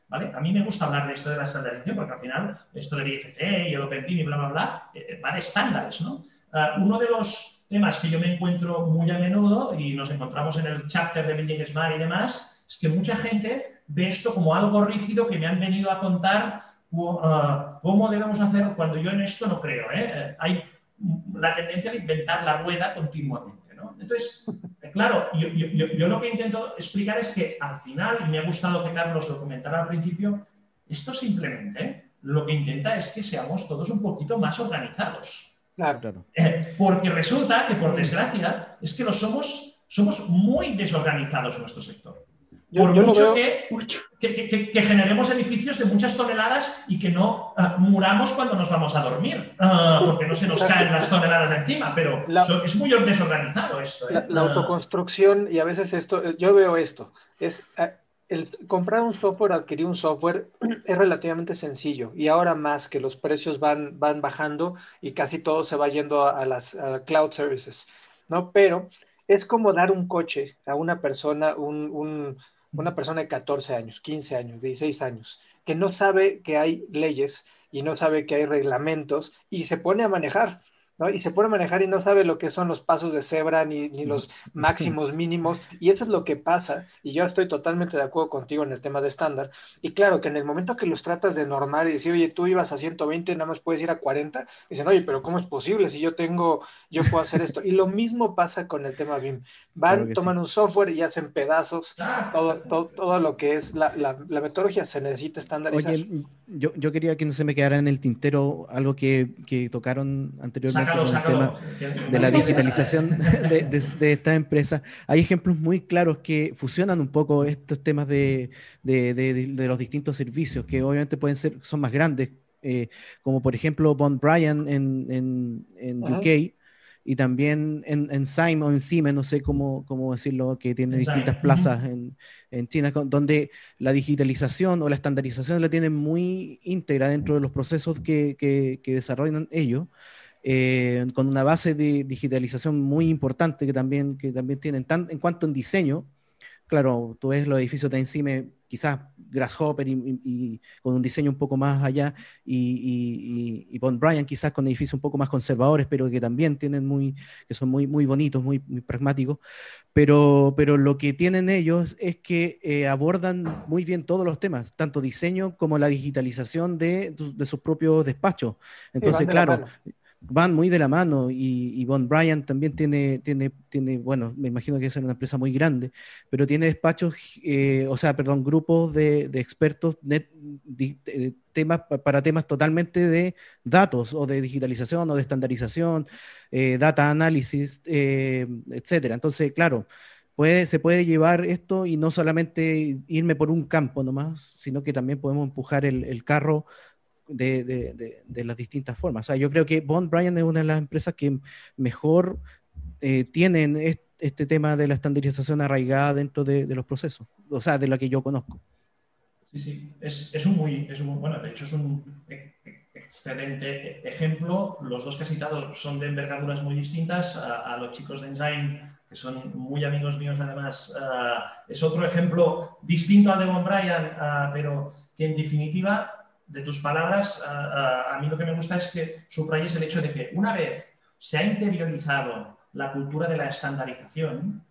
¿vale? A mí me gusta hablar de esto de la estandarización porque al final esto del IFC y el OpenPIN y bla, bla, bla, eh, va de estándares, ¿no? Uno de los temas que yo me encuentro muy a menudo y nos encontramos en el chapter de Building Smart y demás, es que mucha gente ve esto como algo rígido que me han venido a contar uh, cómo debemos hacer cuando yo en esto no creo. ¿eh? Hay la tendencia de inventar la rueda continuamente. ¿no? Entonces, claro, yo, yo, lo que intento explicar es que al final, y me ha gustado que Carlos lo comentara al principio, esto simplemente lo que intenta es que seamos todos un poquito más organizados. Claro. Eh, porque resulta que, por desgracia, es que lo somos, somos muy desorganizados en nuestro sector. por mucho, que, que, generemos edificios de muchas toneladas y que no ah, muramos cuando nos vamos a dormir, ah, porque no se nos caen las toneladas encima, pero es muy desorganizado esto. ¿eh? La, autoconstrucción, y a veces esto, yo veo esto, es ah, el comprar un software, adquirir un software es relativamente sencillo y ahora más que los precios van, van bajando y casi todo se va yendo a, las cloud services, ¿no? Pero es como dar un coche a una persona, un, una persona de 14 años, 15 años, 16 años, que no sabe que hay leyes y no sabe que hay reglamentos y se pone a manejar. Y se puede manejar y no sabe lo que son los pasos de cebra ni, los máximos mínimos. Y eso es lo que pasa. Y yo estoy totalmente de acuerdo contigo en el tema de estándar. Y claro que en el momento que los tratas de normar y decir, oye, tú ibas a 120, nada más puedes ir a 40, dicen, oye, pero ¿cómo es posible si yo tengo, yo puedo hacer esto? Y lo mismo pasa con el tema BIM. Van, toman un software y hacen pedazos todo, todo, todo, lo que es la, la, metodología se necesita estandarizar. Oye, yo, yo, quería que no se me quedara en el tintero algo que, que tocaron anteriormente el tema de la digitalización de, de, esta empresa. Hay ejemplos muy claros que fusionan un poco estos temas de, de los distintos servicios, que obviamente pueden ser, son más grandes, eh, como por ejemplo Bond Bryan en, en, en UK y también en, en Simon, en Siemens, no sé cómo, cómo decirlo, que tiene distintas plazas en, en, China, donde la digitalización o la estandarización la tienen muy íntegra dentro de los procesos que, que, que desarrollan ellos. Eh, con una base de digitalización muy importante que también, que también tienen, tan, en cuanto en diseño, claro, tú ves los edificios de encima, quizás Grasshopper y, con un diseño un poco más allá, y, y, Bond Bryan quizás con edificios un poco más conservadores, pero que también tienen muy, que son muy, muy bonitos, muy, muy pragmáticos, pero, pero lo que tienen ellos es que eh, abordan muy bien todos los temas, tanto diseño como la digitalización de, de sus propios despachos. Entonces, claro, van muy de la mano y, y Von Bryan también tiene, tiene, tiene, bueno, me imagino que es una empresa muy grande, pero tiene despachos, eh, o sea, perdón, grupos de, de expertos net, temas, para temas totalmente de datos o de digitalización o de estandarización, eh, data análisis, eh, etcétera. Entonces, claro, puede, se puede llevar esto y no solamente irme por un campo nomás, sino que también podemos empujar el, el carro de, las distintas formas. O sea, yo creo que Bond Bryan es una de las empresas que mejor eh, tienen este, tema de la estandarización arraigada dentro de, los procesos, o sea, de la que yo conozco. Sí, sí, es, un muy, es un, bueno, de hecho es un e, e, excelente ejemplo. Los dos que son de envergaduras muy distintas. A, los chicos de Enzyme, que son muy amigos míos además, es otro ejemplo distinto al de Von Bryan, pero que en definitiva de tus palabras, a, mí lo que me gusta es que subrayes el hecho de que una vez se ha interiorizado la cultura de la estandarización,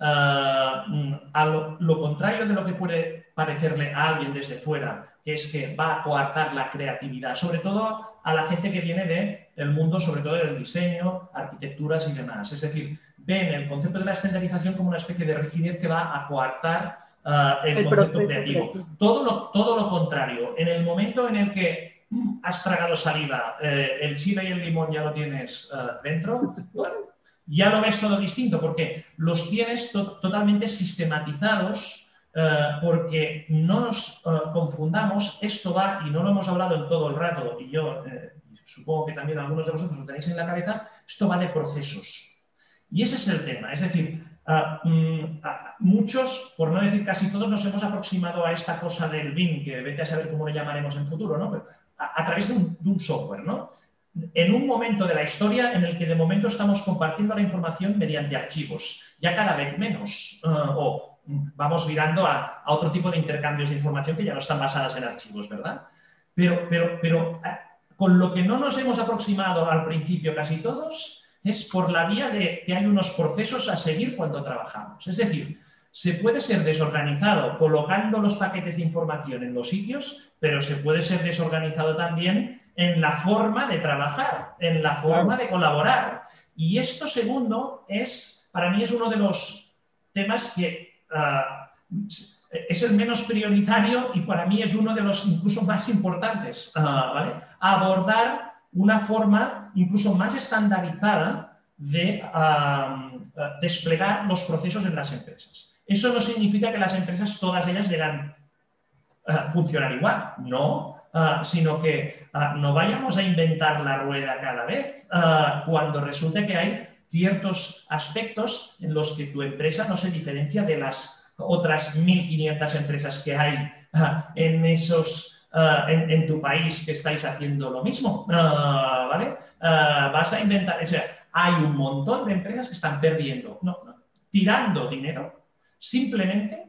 a lo, contrario de lo que puede parecerle a alguien desde fuera, que es que va a coartar la creatividad, sobre todo a la gente que viene del el mundo, sobre todo del diseño, arquitecturas y demás. Es decir, ven el concepto de la estandarización como una especie de rigidez que va a coartar Ah, el, concepto creativo. Todo lo, todo lo contrario. En el momento en el que has tragado saliva, eh, el chile y el limón ya lo tienes ah, dentro, ya lo ves todo distinto porque los tienes totalmente sistematizados. Ah, porque no nos confundamos, esto va, y no lo hemos hablado en todo el rato, y yo eh, supongo que también algunos de vosotros lo tenéis en la cabeza, esto va de procesos. Y ese es el tema, es decir, Mm, muchos, por no decir casi todos, nos hemos aproximado a esta cosa del BIM, que vete a saber cómo lo llamaremos en futuro, ¿no? a, través de un, software, ¿no? En un momento de la historia en el que de momento estamos compartiendo la información mediante archivos, ya cada vez menos, uh, o vamos virando a, otro tipo de intercambios de información que ya no están basadas en archivos, ¿verdad? Pero, pero, pero eh, con lo que no nos hemos aproximado al principio casi todos es por la vía de que hay unos procesos a seguir cuando trabajamos. Es decir, se puede ser desorganizado colocando los paquetes de información en los sitios, pero se puede ser desorganizado también en la forma de trabajar, en la forma de colaborar. Y esto segundo es, para mí es uno de los temas que ah, es el menos prioritario y para mí es uno de los incluso más importantes, ah, Abordar una forma incluso más estandarizada de desplegar los procesos en las empresas. Eso no significa que las empresas, todas ellas, deban funcionar igual, no, Ah, sino que ah, no vayamos a inventar la rueda cada vez cuando resulte que hay ciertos aspectos en los que tu empresa no se diferencia de las otras 1.500 empresas que hay en esos en, tu país que estáis haciendo lo mismo, ¿vale? vas a inventar, o sea, hay un montón de empresas que están perdiendo, no, tirando dinero simplemente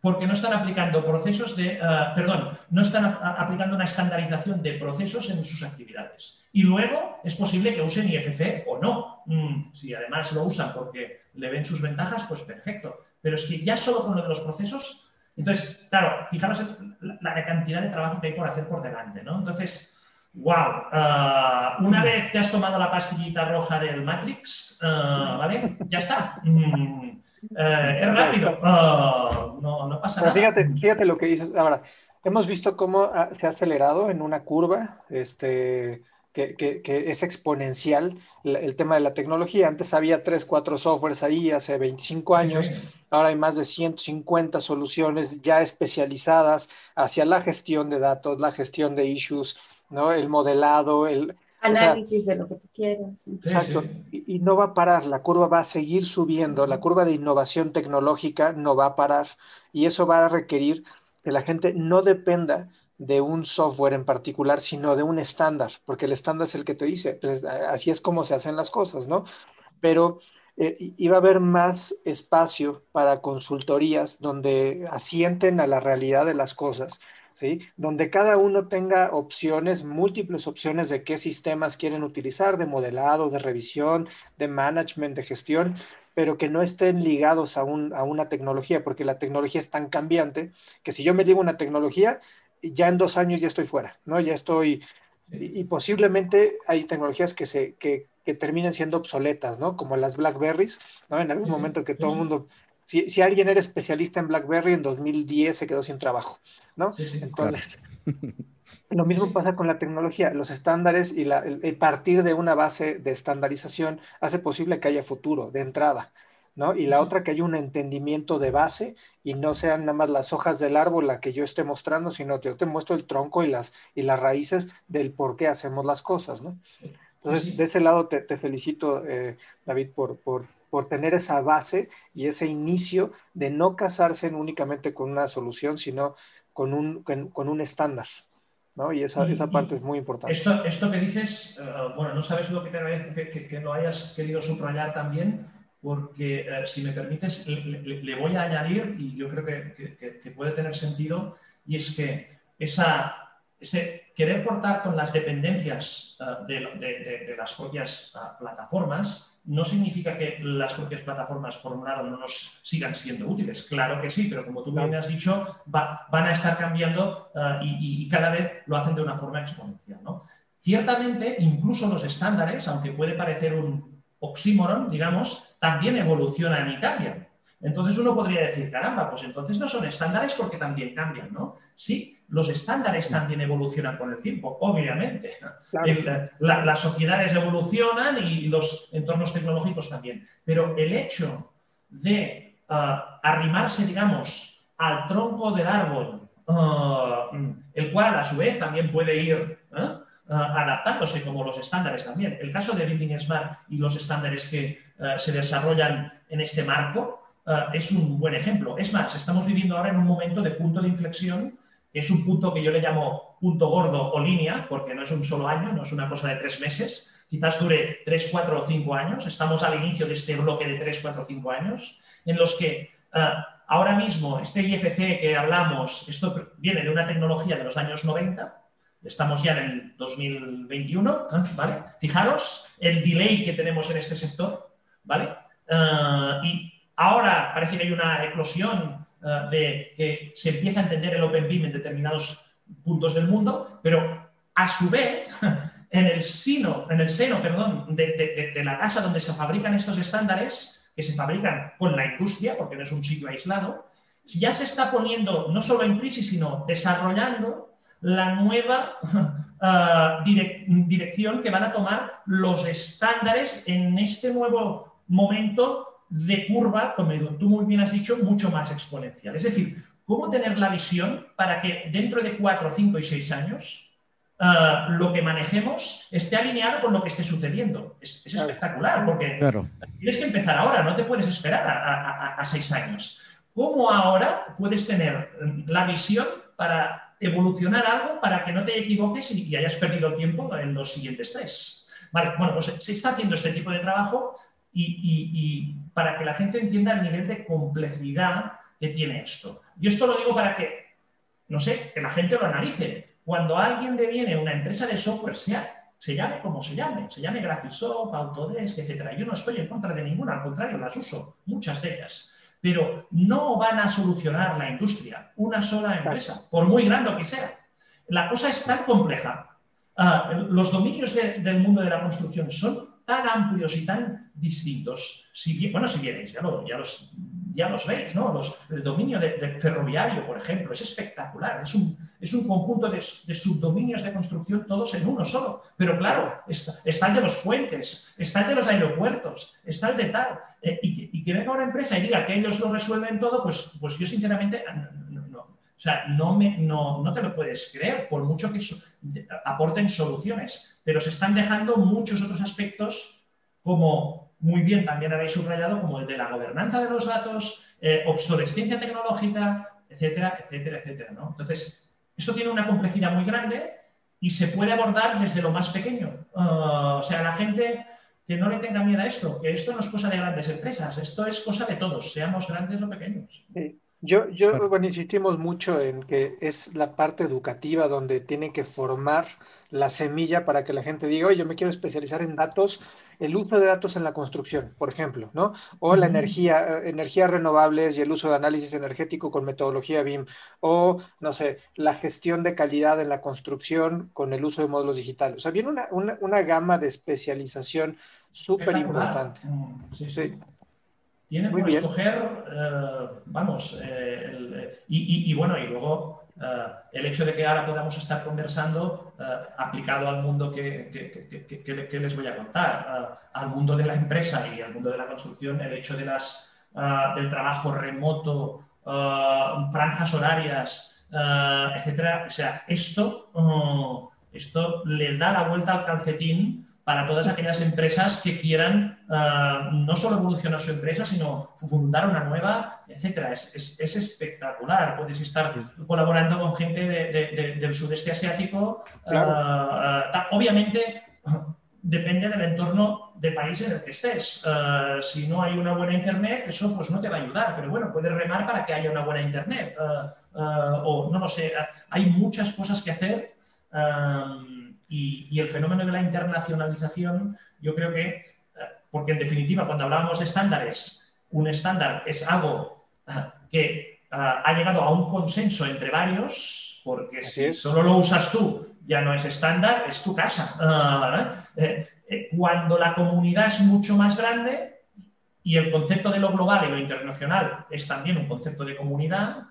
porque no están aplicando procesos de, eh, perdón, no están aplicando una estandarización de procesos en sus actividades. Y luego es posible que usen IFC o no. Mm, si además lo usan porque le ven sus ventajas, pues perfecto. Pero es que ya solo con lo de los procesos, entonces, claro, fijaros en la, cantidad de trabajo que hay por hacer por delante, ¿no? Entonces, wow, eh, una vez que has tomado la pastillita roja del Matrix, eh, ¿vale? Ya está. Mm, eh, es rápido, no, no, pasa nada. Fíjate, fíjate lo que dices. Ahora, hemos visto cómo se ha acelerado en una curva, este, que, que, que es exponencial el, tema de la tecnología. Antes había 3, 4 softwares ahí hace 25 años, ahora hay más de 150 soluciones ya especializadas hacia la gestión de datos, la gestión de issues, ¿no? el modelado, el, Análisis de lo que tú quieras. Exacto. Y, no va a parar, la curva va a seguir subiendo, la curva de innovación tecnológica no va a parar y eso va a requerir que la gente no dependa de un software en particular, sino de un estándar, porque el estándar es el que te dice, pues, así es como se hacen las cosas, ¿no? Pero eh, iba a haber más espacio para consultorías donde asienten a la realidad de las cosas ¿sí? Donde cada uno tenga opciones, múltiples opciones de qué sistemas quieren utilizar, de modelado, de revisión, de management, de gestión, pero que no estén ligados a, una tecnología, porque la tecnología es tan cambiante que si yo me digo una tecnología, ya en dos años ya estoy fuera, ¿no? Ya estoy, y, posiblemente hay tecnologías que se, que, que terminen siendo obsoletas, ¿no? Como las Blackberries, ¿no? En algún momento que todo el mundo si, alguien era especialista en BlackBerry, en 2010 se quedó sin trabajo, ¿no? Entonces, lo mismo pasa con la tecnología. Los estándares y el, partir de una base de estandarización hace posible que haya futuro de entrada, ¿no? Y la otra que haya un entendimiento de base y no sean nada más las hojas del árbol la que yo esté mostrando, sino que yo te muestro el tronco y las, y las raíces del por qué hacemos las cosas, ¿no? Entonces, de ese lado te, felicito, eh, David, por, por por tener esa base y ese inicio de no casarse únicamente con una solución, sino con un, con, un estándar. ¿no? Y esa, esa parte es muy importante. Esto, esto que dices, eh, bueno, no sabes lo que, te que, que, lo hayas querido subrayar también, porque eh, si me permites, le, voy a añadir, y yo creo que, puede tener sentido, y es que esa, ese querer cortar con las dependencias eh, de, de, las propias plataformas, no significa que las propias plataformas, por un lado, no nos sigan siendo útiles. Claro que sí, pero como tú bien has dicho, van a estar cambiando eh, y, cada vez lo hacen de una forma exponencial. Ciertamente, incluso los estándares, aunque puede parecer un oxímoron, digamos, también evolucionan y cambian. Entonces uno podría decir, caramba, pues entonces no son estándares porque también cambian, ¿no? Sí, los estándares también evolucionan con el tiempo, obviamente. las sociedades evolucionan y los entornos tecnológicos también. Pero el hecho de ah, arrimarse, digamos, al tronco del árbol, ah, el cual a su vez también puede ir ¿eh? Ah, adaptándose como los estándares también. El caso de Everything Smart y los estándares que se desarrollan en este marco, eh, es un buen ejemplo. Es más, estamos viviendo ahora en un momento de punto de inflexión, que es un punto que yo le llamo punto gordo o línea, porque no es un solo año, no es una cosa de tres meses, quizás dure tres, cuatro o cinco años. Estamos al inicio de este bloque de tres, cuatro o cinco años, en los que eh, ahora mismo este IFC que hablamos, esto viene de una tecnología de los años 90, estamos ya en el 2021, ¿vale? Fijaros el delay que tenemos en este sector, ¿vale? y ahora parece que hay una eclosión de que se empieza a entender el Open BIM en determinados puntos del mundo, pero a su vez, en el seno, en el seno perdón, de, la casa donde se fabrican estos estándares, que se fabrican con la industria, porque no es un sitio aislado, ya se está poniendo no solo en crisis, sino desarrollando la nueva ah, dirección que van a tomar los estándares en este nuevo momento de curva, como tú muy bien has dicho, mucho más exponencial. Es decir, cómo tener la visión para que dentro de cuatro, cinco y seis años ah, lo que manejemos esté alineado con lo que esté sucediendo. Es, espectacular, porque tienes que empezar ahora, no te puedes esperar a, seis años. ¿Cómo ahora puedes tener la visión para evolucionar algo para que no te equivoques y, hayas perdido tiempo en los siguientes tres? Vale, bueno, pues se está haciendo este tipo de trabajo y para que la gente entienda el nivel de complejidad que tiene esto. Yo esto lo digo para que, no sé, que la gente lo analice. Cuando alguien le viene una empresa de software, sea, se llame como se llame, se llame Graphisoft, Autodesk, etc. Yo no estoy en contra de ninguna, al contrario, las uso, muchas de ellas. Pero no van a solucionar la industria una sola empresa, por muy grande que sea. La cosa es tan compleja. Ah, los dominios del mundo de la construcción son tan amplios y tan distintos. Si bueno, si vienes, ya, ya los ya los veis, ¿no? el dominio de, ferroviario, por ejemplo, es espectacular. Es un, es un conjunto de, subdominios de construcción todos en uno solo. Pero claro, está, el de los puentes, está el de los aeropuertos, está el de tal. Eh, y, que venga una empresa y diga que ellos lo resuelven todo, pues, pues yo sinceramente no, o sea, no, me, no, no, te lo puedes creer, por mucho que aporten soluciones. Pero se están dejando muchos otros aspectos como muy bien también habéis subrayado como el de la gobernanza de los datos, eh, obsolescencia tecnológica, etcétera, etcétera, etcétera. ¿no? Entonces, esto tiene una complejidad muy grande y se puede abordar desde lo más pequeño. Ah, o sea, la gente que no le tenga miedo a esto, que esto no es cosa de grandes empresas, esto es cosa de todos, seamos grandes o pequeños. Yo, yo bueno, insistimos mucho en que es la parte educativa donde tiene que formar la semilla para que la gente diga, oye, yo me quiero especializar en datos, el uso de datos en la construcción, por ejemplo, ¿no? O la energía, eh, energías renovables y el uso de análisis energético con metodología BIM, o, no sé, la gestión de calidad en la construcción con el uso de módulos digitales. O sea, viene una, una, gama de especialización súper importante. Mm, sí. sí. Tienen por escoger, eh, vamos, eh, y, bueno, y luego el hecho de que ahora podamos estar conversando aplicado al mundo que, que, les voy a contar, al mundo de la empresa y al mundo de la construcción, el hecho de las, del trabajo remoto, franjas horarias, etcétera, o sea, esto, esto le da la vuelta al calcetín para todas aquellas empresas que quieran ah, no solo evolucionar su empresa, sino fundar una nueva, etcétera. Es, espectacular. Puedes estar colaborando con gente del sudeste asiático. Ah, ah, obviamente, depende del entorno de país en el que estés. si no hay una buena internet, eso pues no te va a ayudar, pero bueno, puedes remar para que haya una buena internet. o no lo sé, hay muchas cosas que hacer. Y, el fenómeno de la internacionalización, yo creo que, eh, porque en definitiva, cuando hablábamos de estándares, un estándar es algo eh, que eh, ha llegado a un consenso entre varios, porque si solo lo usas tú, ya no es estándar, es tu casa. cuando la comunidad es mucho más grande y el concepto de lo global y lo internacional es también un concepto de comunidad,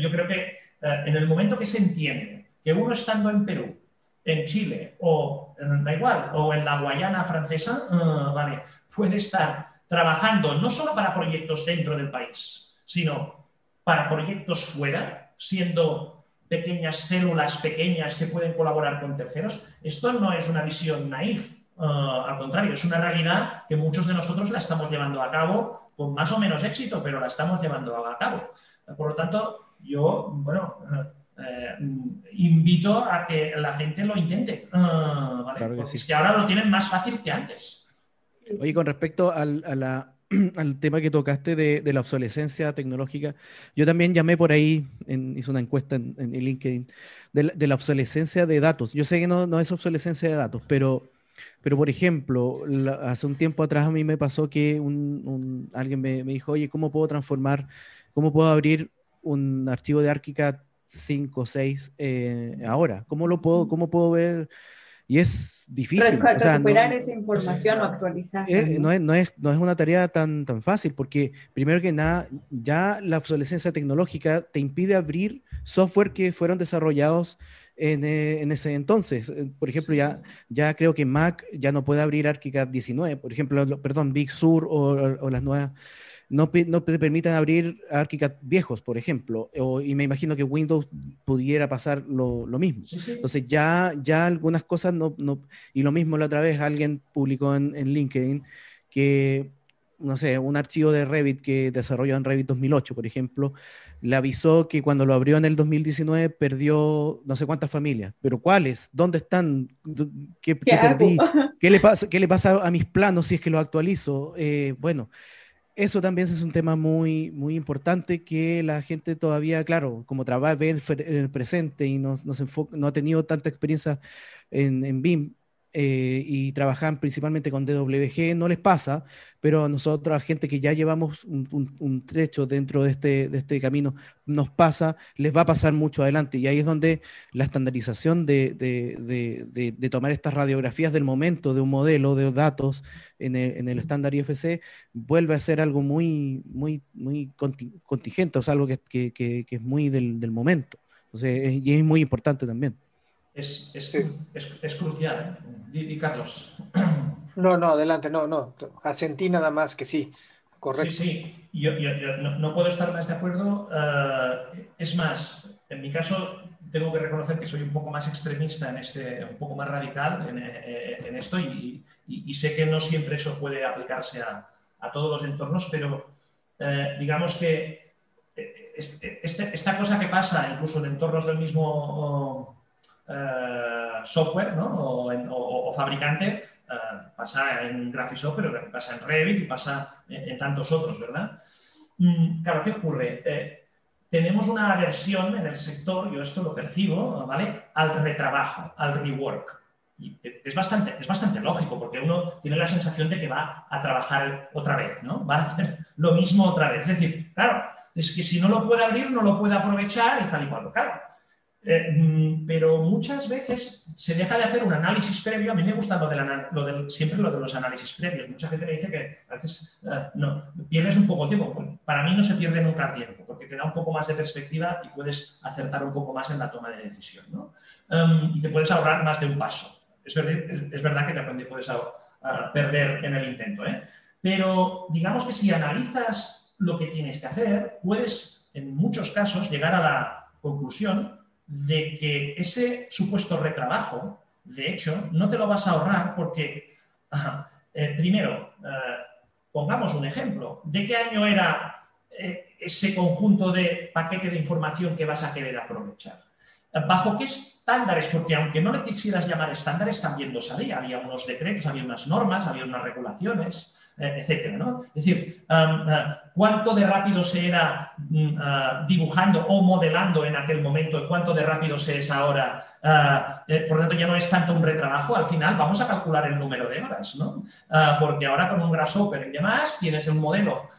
yo creo que en el momento que se entiende que uno estando en Perú, en Chile o da igual, o en la Guayana francesa, ah, vale, puede estar trabajando no solo para proyectos dentro del país, sino para proyectos fuera, siendo pequeñas células pequeñas que pueden colaborar con terceros. Esto no es una visión naif, ah, al contrario, es una realidad que muchos de nosotros la estamos llevando a cabo con más o menos éxito, pero la estamos llevando a cabo. Por lo tanto, yo, bueno, eh, invito a que la gente lo intente. Ah, es que ahora lo tienen más fácil que antes. Oye, con respecto a, la al tema que tocaste de, la obsolescencia tecnológica, yo también llamé por ahí, en, hice una encuesta en, LinkedIn, de la, obsolescencia de datos. Yo sé que no, no es obsolescencia de datos, pero, pero por ejemplo, hace un tiempo atrás a mí me pasó que un, alguien me, me, dijo, oye, ¿cómo puedo transformar, cómo puedo abrir un archivo de ArchiCAD 5 o 6 ahora? ¿Cómo lo puedo, cómo puedo ver? Y es difícil. recuperar esa información o actualizar. no, es, no, es, no, es, una tarea tan, tan fácil, porque primero que nada, ya la obsolescencia tecnológica te impide abrir software que fueron desarrollados en, eh, en, ese entonces. Eh, por ejemplo, ya, ya creo que Mac ya no puede abrir ArchiCAD 19, por ejemplo, perdón, Big Sur o, o las nuevas no, no te permitan abrir ArchiCAD viejos, por ejemplo, y me imagino que Windows pudiera pasar lo, mismo. Entonces ya, ya algunas cosas no, no, y lo mismo la otra vez alguien publicó en, en LinkedIn que no sé, un archivo de Revit que desarrolló en Revit 2008, por ejemplo, le avisó que cuando lo abrió en el 2019 perdió no sé cuántas familias, pero ¿cuáles? ¿Dónde están? ¿Qué, perdí? ¿Qué le, pasa, ¿Qué le pasa a mis planos si es que los actualizo? Eh, bueno, eso también es un tema muy, muy importante que la gente todavía, claro, como trabaja, ve en el presente y no, no, ha tenido tanta experiencia en, en BIM, eh, y trabajan principalmente con DWG, no les pasa, pero a nosotros, a gente que ya llevamos un, trecho dentro de este, de este camino, nos pasa, les va a pasar mucho adelante. Y ahí es donde la estandarización de, tomar estas radiografías del momento de un modelo de datos en el, estándar IFC vuelve a ser algo muy, contingente, o sea, algo que, que, que, es muy del, del momento. Entonces, y es muy importante también es, es, crucial. ¿eh? Y, Carlos. No, no, adelante, no, no. Asentí nada más que sí. Correcto. Sí, sí, yo, no, puedo estar más de acuerdo. Eh, es más, en mi caso tengo que reconocer que soy un poco más extremista en este, un poco más radical en, eh, esto y, sé que no siempre eso puede aplicarse a, todos los entornos, pero digamos que este, este, esta cosa que pasa incluso en entornos del mismo eh, software o, fabricante, eh, pasa en Graphisoft, pero pasa en Revit y pasa en, tantos otros, ¿verdad? Mm, claro, ¿qué ocurre? Eh, tenemos una aversión en el sector, yo esto lo percibo, ¿vale? Al retrabajo, al rework. Y es bastante, es bastante lógico, porque uno tiene la sensación de que va a trabajar otra vez, ¿no? Va a hacer lo mismo otra vez. Es decir, claro, es que si no lo puede abrir, no lo puede aprovechar y tal y cual. Claro, eh, mm, pero muchas veces se deja de hacer un análisis previo. A mí me gusta lo, de siempre lo de los análisis previos. Mucha gente me dice que a veces eh, no, pierdes un poco de tiempo. Pues, para mí no se pierde nunca tiempo, porque te da un poco más de perspectiva y puedes acertar un poco más en la toma de decisión. ¿no? Em, y te puedes ahorrar más de un paso. Es, es, verdad que te puedes perder en el intento. ¿eh? Pero digamos que si analizas lo que tienes que hacer, puedes en muchos casos llegar a la conclusión de que ese supuesto retrabajo, de hecho, no te lo vas a ahorrar porque, eh, primero, eh, pongamos un ejemplo, ¿de qué año era eh, ese conjunto de paquete de información que vas a querer aprovechar? ¿Bajo qué estándares? Porque aunque no le quisieras llamar estándares, también lo sabía. Había unos decretos, había unas normas, había unas regulaciones. Eh, etcétera. ¿no? Es decir, eh, cuánto de rápido se era mm, eh, dibujando o modelando en aquel momento y cuánto de rápido se es ahora. por lo tanto, ya no es tanto un retrabajo, al final vamos a calcular el número de horas, ¿no? porque ahora con un grasshopper y demás tienes un modelo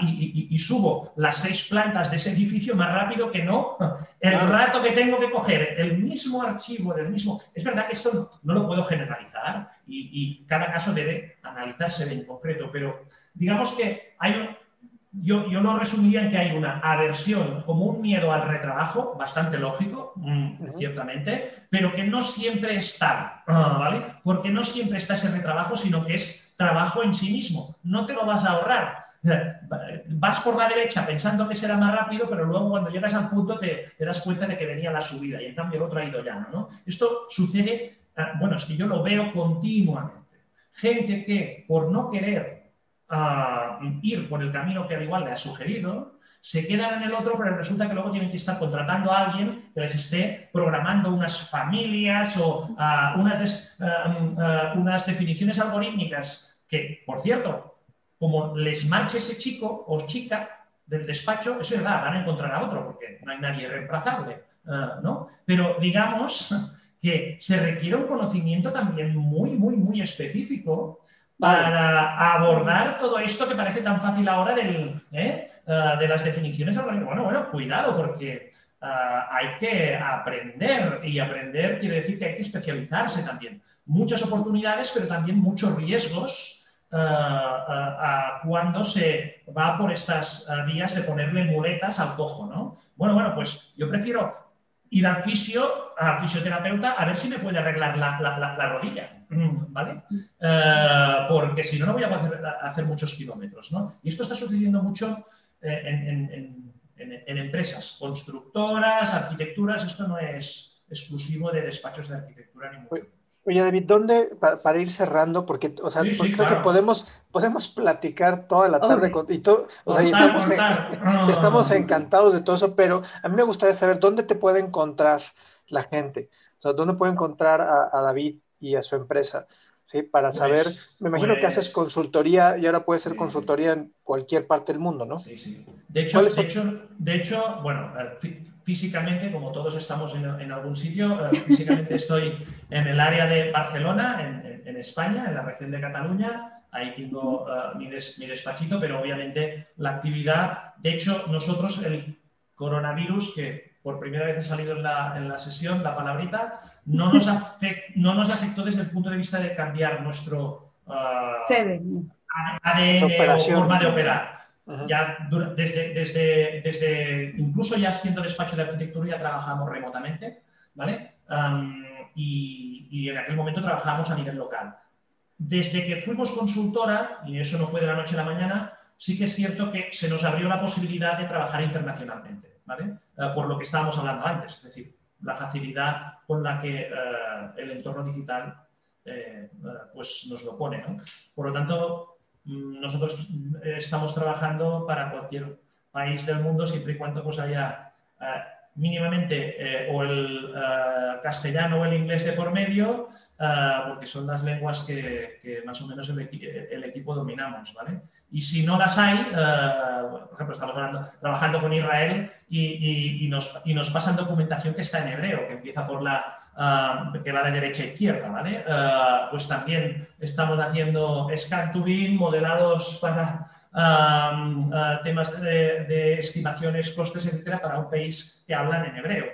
y, subo las seis plantas de ese edificio más rápido que no el rato que tengo que coger el mismo archivo del mismo. Es verdad que esto no, lo puedo generalizar y, cada caso debe analizarse en concreto, pero digamos que hay yo, yo, lo resumiría en que hay una aversión, como un miedo al retrabajo, bastante lógico, mm, ciertamente, pero que no siempre está, ah, ¿vale? Porque no siempre está ese retrabajo, sino que es trabajo en sí mismo. No te lo vas a ahorrar Vas por la derecha pensando que será más rápido, pero luego cuando llegas al punto te, das cuenta de que venía la subida y en cambio el otro ha ido llano. ¿no? Esto sucede, ah, bueno, es que yo lo veo continuamente. Gente que por no querer ah, ir por el camino que al igual le ha sugerido, se quedan en el otro, pero resulta que luego tienen que estar contratando a alguien que les esté programando unas familias o ah, unas, unas definiciones algorítmicas que, por cierto, como les marche ese chico o chica del despacho, es verdad, van a encontrar a otro porque no hay nadie reemplazable, ¿no? Pero digamos que se requiere un conocimiento también muy, muy, muy específico para abordar todo esto que parece tan fácil ahora del, ¿eh? Ah, de las definiciones. Bueno, bueno, cuidado, porque ah, hay que aprender y aprender quiere decir que hay que especializarse también. Muchas oportunidades, pero también muchos riesgos ah, cuando se va por estas vías de ponerle muletas al cojo, ¿no? Bueno, bueno, pues yo prefiero ir al fisio, al fisioterapeuta, a ver si me puede arreglar la, rodilla, ¿vale? Eh, porque si no, no voy a hacer muchos kilómetros, ¿no? Y esto está sucediendo mucho eh, en, empresas, constructoras, arquitecturas, esto no es exclusivo de despachos de arquitectura ni mucho Oye, David, ¿dónde, para, ir cerrando, porque, o sea, creo que podemos, podemos platicar toda la tarde con, y todo, o sea, estamos, encantados de todo eso, pero a mí me gustaría saber dónde te puede encontrar la gente, o sea, dónde puede encontrar a David y a su empresa. ¿Sí? Para saber, pues, me imagino que haces pues, consultoría y ahora puede ser consultoría en cualquier parte del mundo, ¿no? Sí, sí. De hecho, de hecho, de hecho bueno, eh, físicamente, como todos estamos en, algún sitio, eh, físicamente estoy en el área de Barcelona, en, en, España, en la región de Cataluña. Ahí tengo uh, mi, mi despachito, pero obviamente la actividad, de hecho, nosotros el coronavirus, que por primera vez ha salido en la, en la sesión, la palabrita, no nos, no nos afectó desde el punto de vista de cambiar nuestro uh, ADN o forma de operar. Ya desde, desde, desde, incluso ya siendo despacho de arquitectura ya trabajamos remotamente, ¿vale? y, y, en aquel momento trabajábamos a nivel local. Desde que fuimos consultora, y eso no fue de la noche a la mañana, sí que es cierto que se nos abrió la posibilidad de trabajar internacionalmente, Uh, por lo que estábamos hablando antes, es decir, la facilidad con la que eh, el entorno digital eh, eh, pues nos lo pone. Por lo tanto, mm, nosotros estamos trabajando para cualquier país del mundo siempre y cuando pues, haya mínimamente o el castellano o el inglés de por medio, porque son las lenguas que, más o menos el, el, equipo dominamos. ¿vale? Y si no las hay, eh, por ejemplo, estamos trabajando con Israel y, nos, y, nos, pasan documentación que está en hebreo, que empieza por la, eh, que va de derecha a izquierda, ¿vale? Pues también estamos haciendo scan modelados para temas de, de, estimaciones, costes, etcétera, para un país que hablan en hebreo.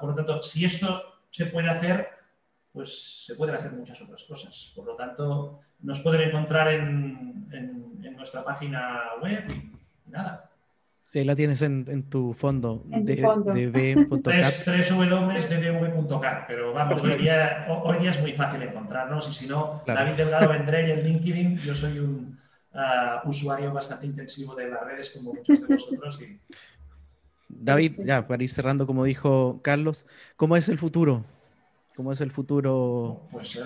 por lo tanto, si esto se puede hacer, pues se pueden hacer muchas otras cosas. Por lo tanto, nos pueden encontrar en, en, nuestra página web y nada. Sí, la tienes en, tu fondo, de, www.dv.cat, pero vamos, hoy día, hoy día, es muy fácil encontrarnos y si no, David Delgado vendré y en LinkedIn, yo soy un uh, usuario bastante intensivo de las redes como muchos de vosotros. Y... David, ya para ir cerrando, como dijo Carlos, ¿cómo es el futuro? ¿Cómo es el futuro? Pues,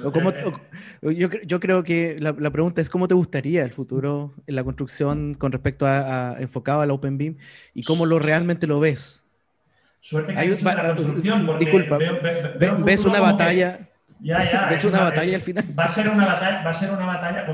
yo, creo que la, pregunta es cómo te gustaría el futuro en la construcción con respecto a, enfocado al Open Beam y cómo lo realmente lo ves. Suerte que la construcción, disculpa, ves una batalla. Ya, ya, ves una batalla al final. Va a ser una batalla, va a ser una batalla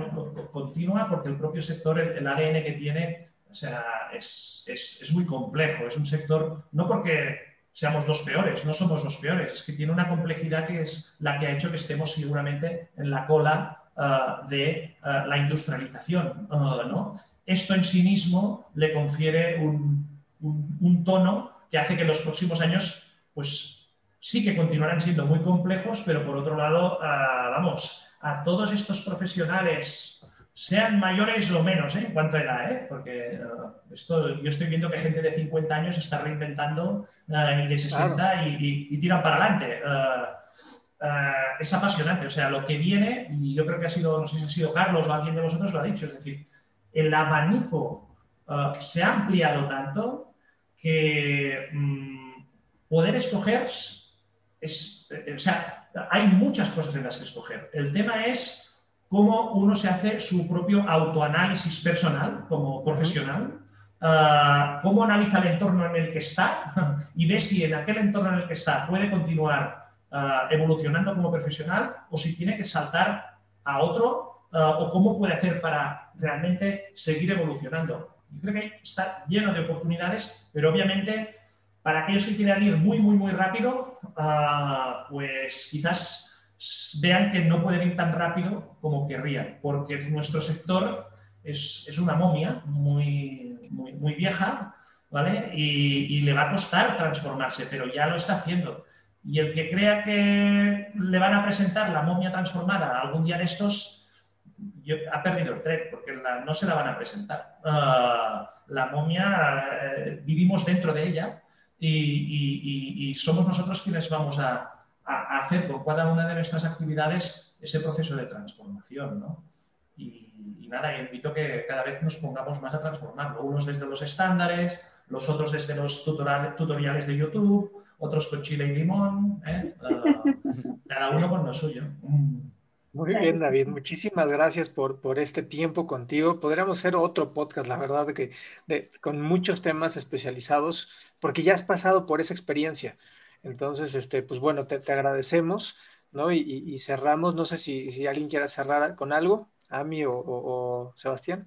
continua porque el propio sector, el, ADN que tiene, o sea, es, es, es muy complejo. Es un sector, no porque seamos los peores, no somos los peores, es que tiene una complejidad que es la que ha hecho que estemos seguramente en la cola uh, de uh, la industrialización. Uh, ¿no? Esto en sí mismo le confiere un, tono que hace que los próximos años, pues sí que continuarán siendo muy complejos, pero por otro lado, vamos, a todos estos profesionales sean mayores o menos ¿eh? en cuanto a edad, ¿eh? porque eh, esto, yo estoy viendo que gente de 50 años está reinventando eh, y de 60 y, tiran para adelante. es apasionante, o sea, lo que viene, y yo creo que ha sido, no sé si ha sido Carlos o alguien de vosotros lo ha dicho, es decir, el abanico se ha ampliado tanto que mm, poder escoger es, o sea, hay muchas cosas en las que escoger. El tema es cómo uno se hace su propio autoanálisis personal como profesional, ah, cómo analiza el entorno en el que está y ve si en aquel entorno en el que está puede continuar ah, evolucionando como profesional o si tiene que saltar a otro o cómo puede hacer para realmente seguir evolucionando. Yo creo que está lleno de oportunidades, pero obviamente para aquellos que quieran ir muy, muy, muy rápido, pues quizás vean que no pueden ir tan rápido como querrían, porque nuestro sector es, es una momia muy, muy, muy vieja, ¿vale? Y, y, le va a costar transformarse, pero ya lo está haciendo. Y el que crea que le van a presentar la momia transformada algún día de estos, ha perdido el tren, porque no se la van a presentar. Uh, la momia, eh, vivimos dentro de ella y, y, y, somos nosotros quienes vamos a, hacer con cada una de nuestras actividades ese proceso de transformación. ¿no? Y, nada, invito que cada vez nos pongamos más a transformarlo, unos desde los estándares, los otros desde los tutoriales de YouTube, otros con chile y limón, ¿eh? uh, cada uno con lo suyo. Muy bien, David. Muchísimas gracias por, por este tiempo contigo. Podríamos hacer otro podcast, la verdad, que con muchos temas especializados, porque ya has pasado por esa experiencia. Entonces, este, pues bueno, te, agradecemos, ¿no? Y, cerramos. No sé si, si, alguien quiera cerrar con algo, Ami o, o, Sebastián.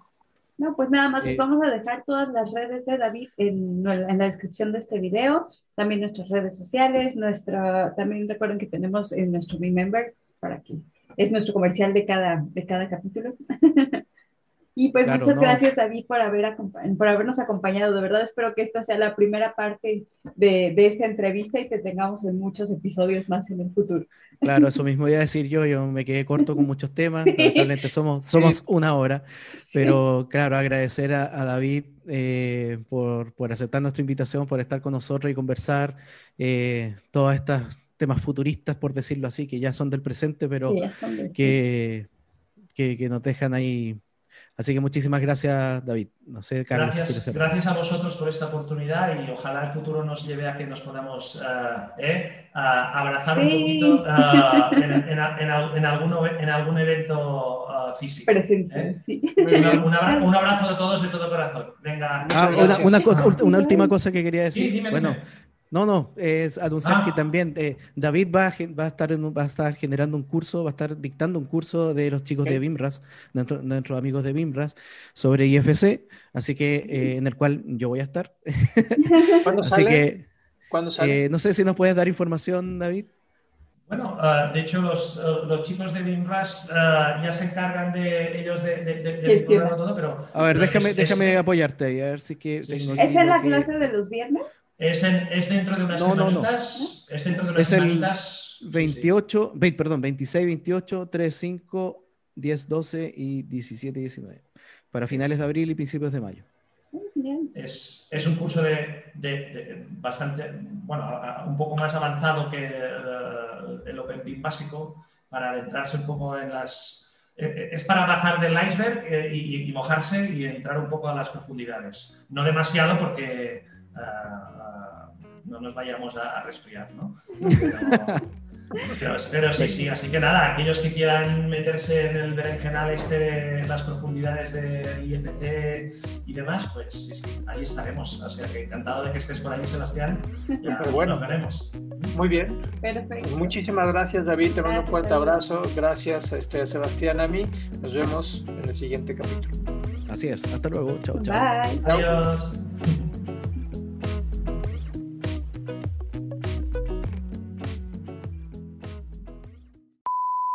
No, pues nada más, les eh, vamos a dejar todas las redes de David en, en, la descripción de este video, también nuestras redes sociales, nuestra, también recuerden que tenemos en nuestro Remember para aquí es nuestro comercial de cada, de cada capítulo. Y pues muchas gracias, David, por, haber por habernos acompañado. De verdad espero que esta sea la primera parte de, de, esta entrevista y que tengamos en muchos episodios más en el futuro. Claro, eso mismo iba a decir yo. Yo me quedé corto con muchos temas. Lamentablemente somos, somos una hora. Pero claro, agradecer a, David eh, por, por, aceptar nuestra invitación, por estar con nosotros y conversar eh, todas estas temas futuristas, por decirlo así, que ya son del presente, pero que, que, que, nos dejan ahí Así que muchísimas gracias, David. No sé, Carlos. Gracias, gracias a vosotros por esta oportunidad y ojalá el futuro nos lleve a que nos podamos eh, eh, abrazar un poquito eh, en, algún, evento físico. un, abrazo, de todos de todo corazón. Venga. Ah, una, una, última cosa que quería decir. bueno, no, no, es anunciar que ah. también eh, David va a, va, a estar va a estar generando un curso, va a estar dictando un curso de los chicos de BIMRAS, de nuestros amigos de BIMRAS, sobre IFC, así que eh, en el cual yo voy a estar. ¿Cuándo sale? ¿Cuándo sale? Eh, no sé si nos puedes dar información, David. Bueno, uh, de hecho los, uh, los, chicos de BIMRAS uh, ya se encargan de ellos de, de, de, todo, pero... A ver, déjame, déjame apoyarte ahí, a ver si que... Tengo ¿Es en la clase de los viernes? Es, es, dentro de unas no, semanitas. No, Es dentro de unas es semanitas. El 28, sí, perdón, 26, 28, 3, 5, 10, 12 y 17, 19. Para finales de abril y principios de mayo. Es, es un curso de, de, de, bastante, bueno, un poco más avanzado que uh, el OpenPIN básico para adentrarse un poco en las. Eh, es para bajar del iceberg eh, y, y, mojarse y entrar un poco a las profundidades. No demasiado porque. No nos vayamos a, resfriar, ¿no? Pero, sí, sí, así que nada, aquellos que quieran meterse en el berenjenal este de las profundidades del IFC y demás, pues sí, sí, ahí estaremos. O sea que encantado de que estés por ahí, Sebastián. Ya bueno, lo veremos. Muy bien. Perfecto. Muchísimas gracias, David. Te mando un fuerte abrazo. Gracias, este, Sebastián, a mí. Nos vemos en el siguiente capítulo. Así es. Hasta luego. Chao, chao. Bye. Adiós.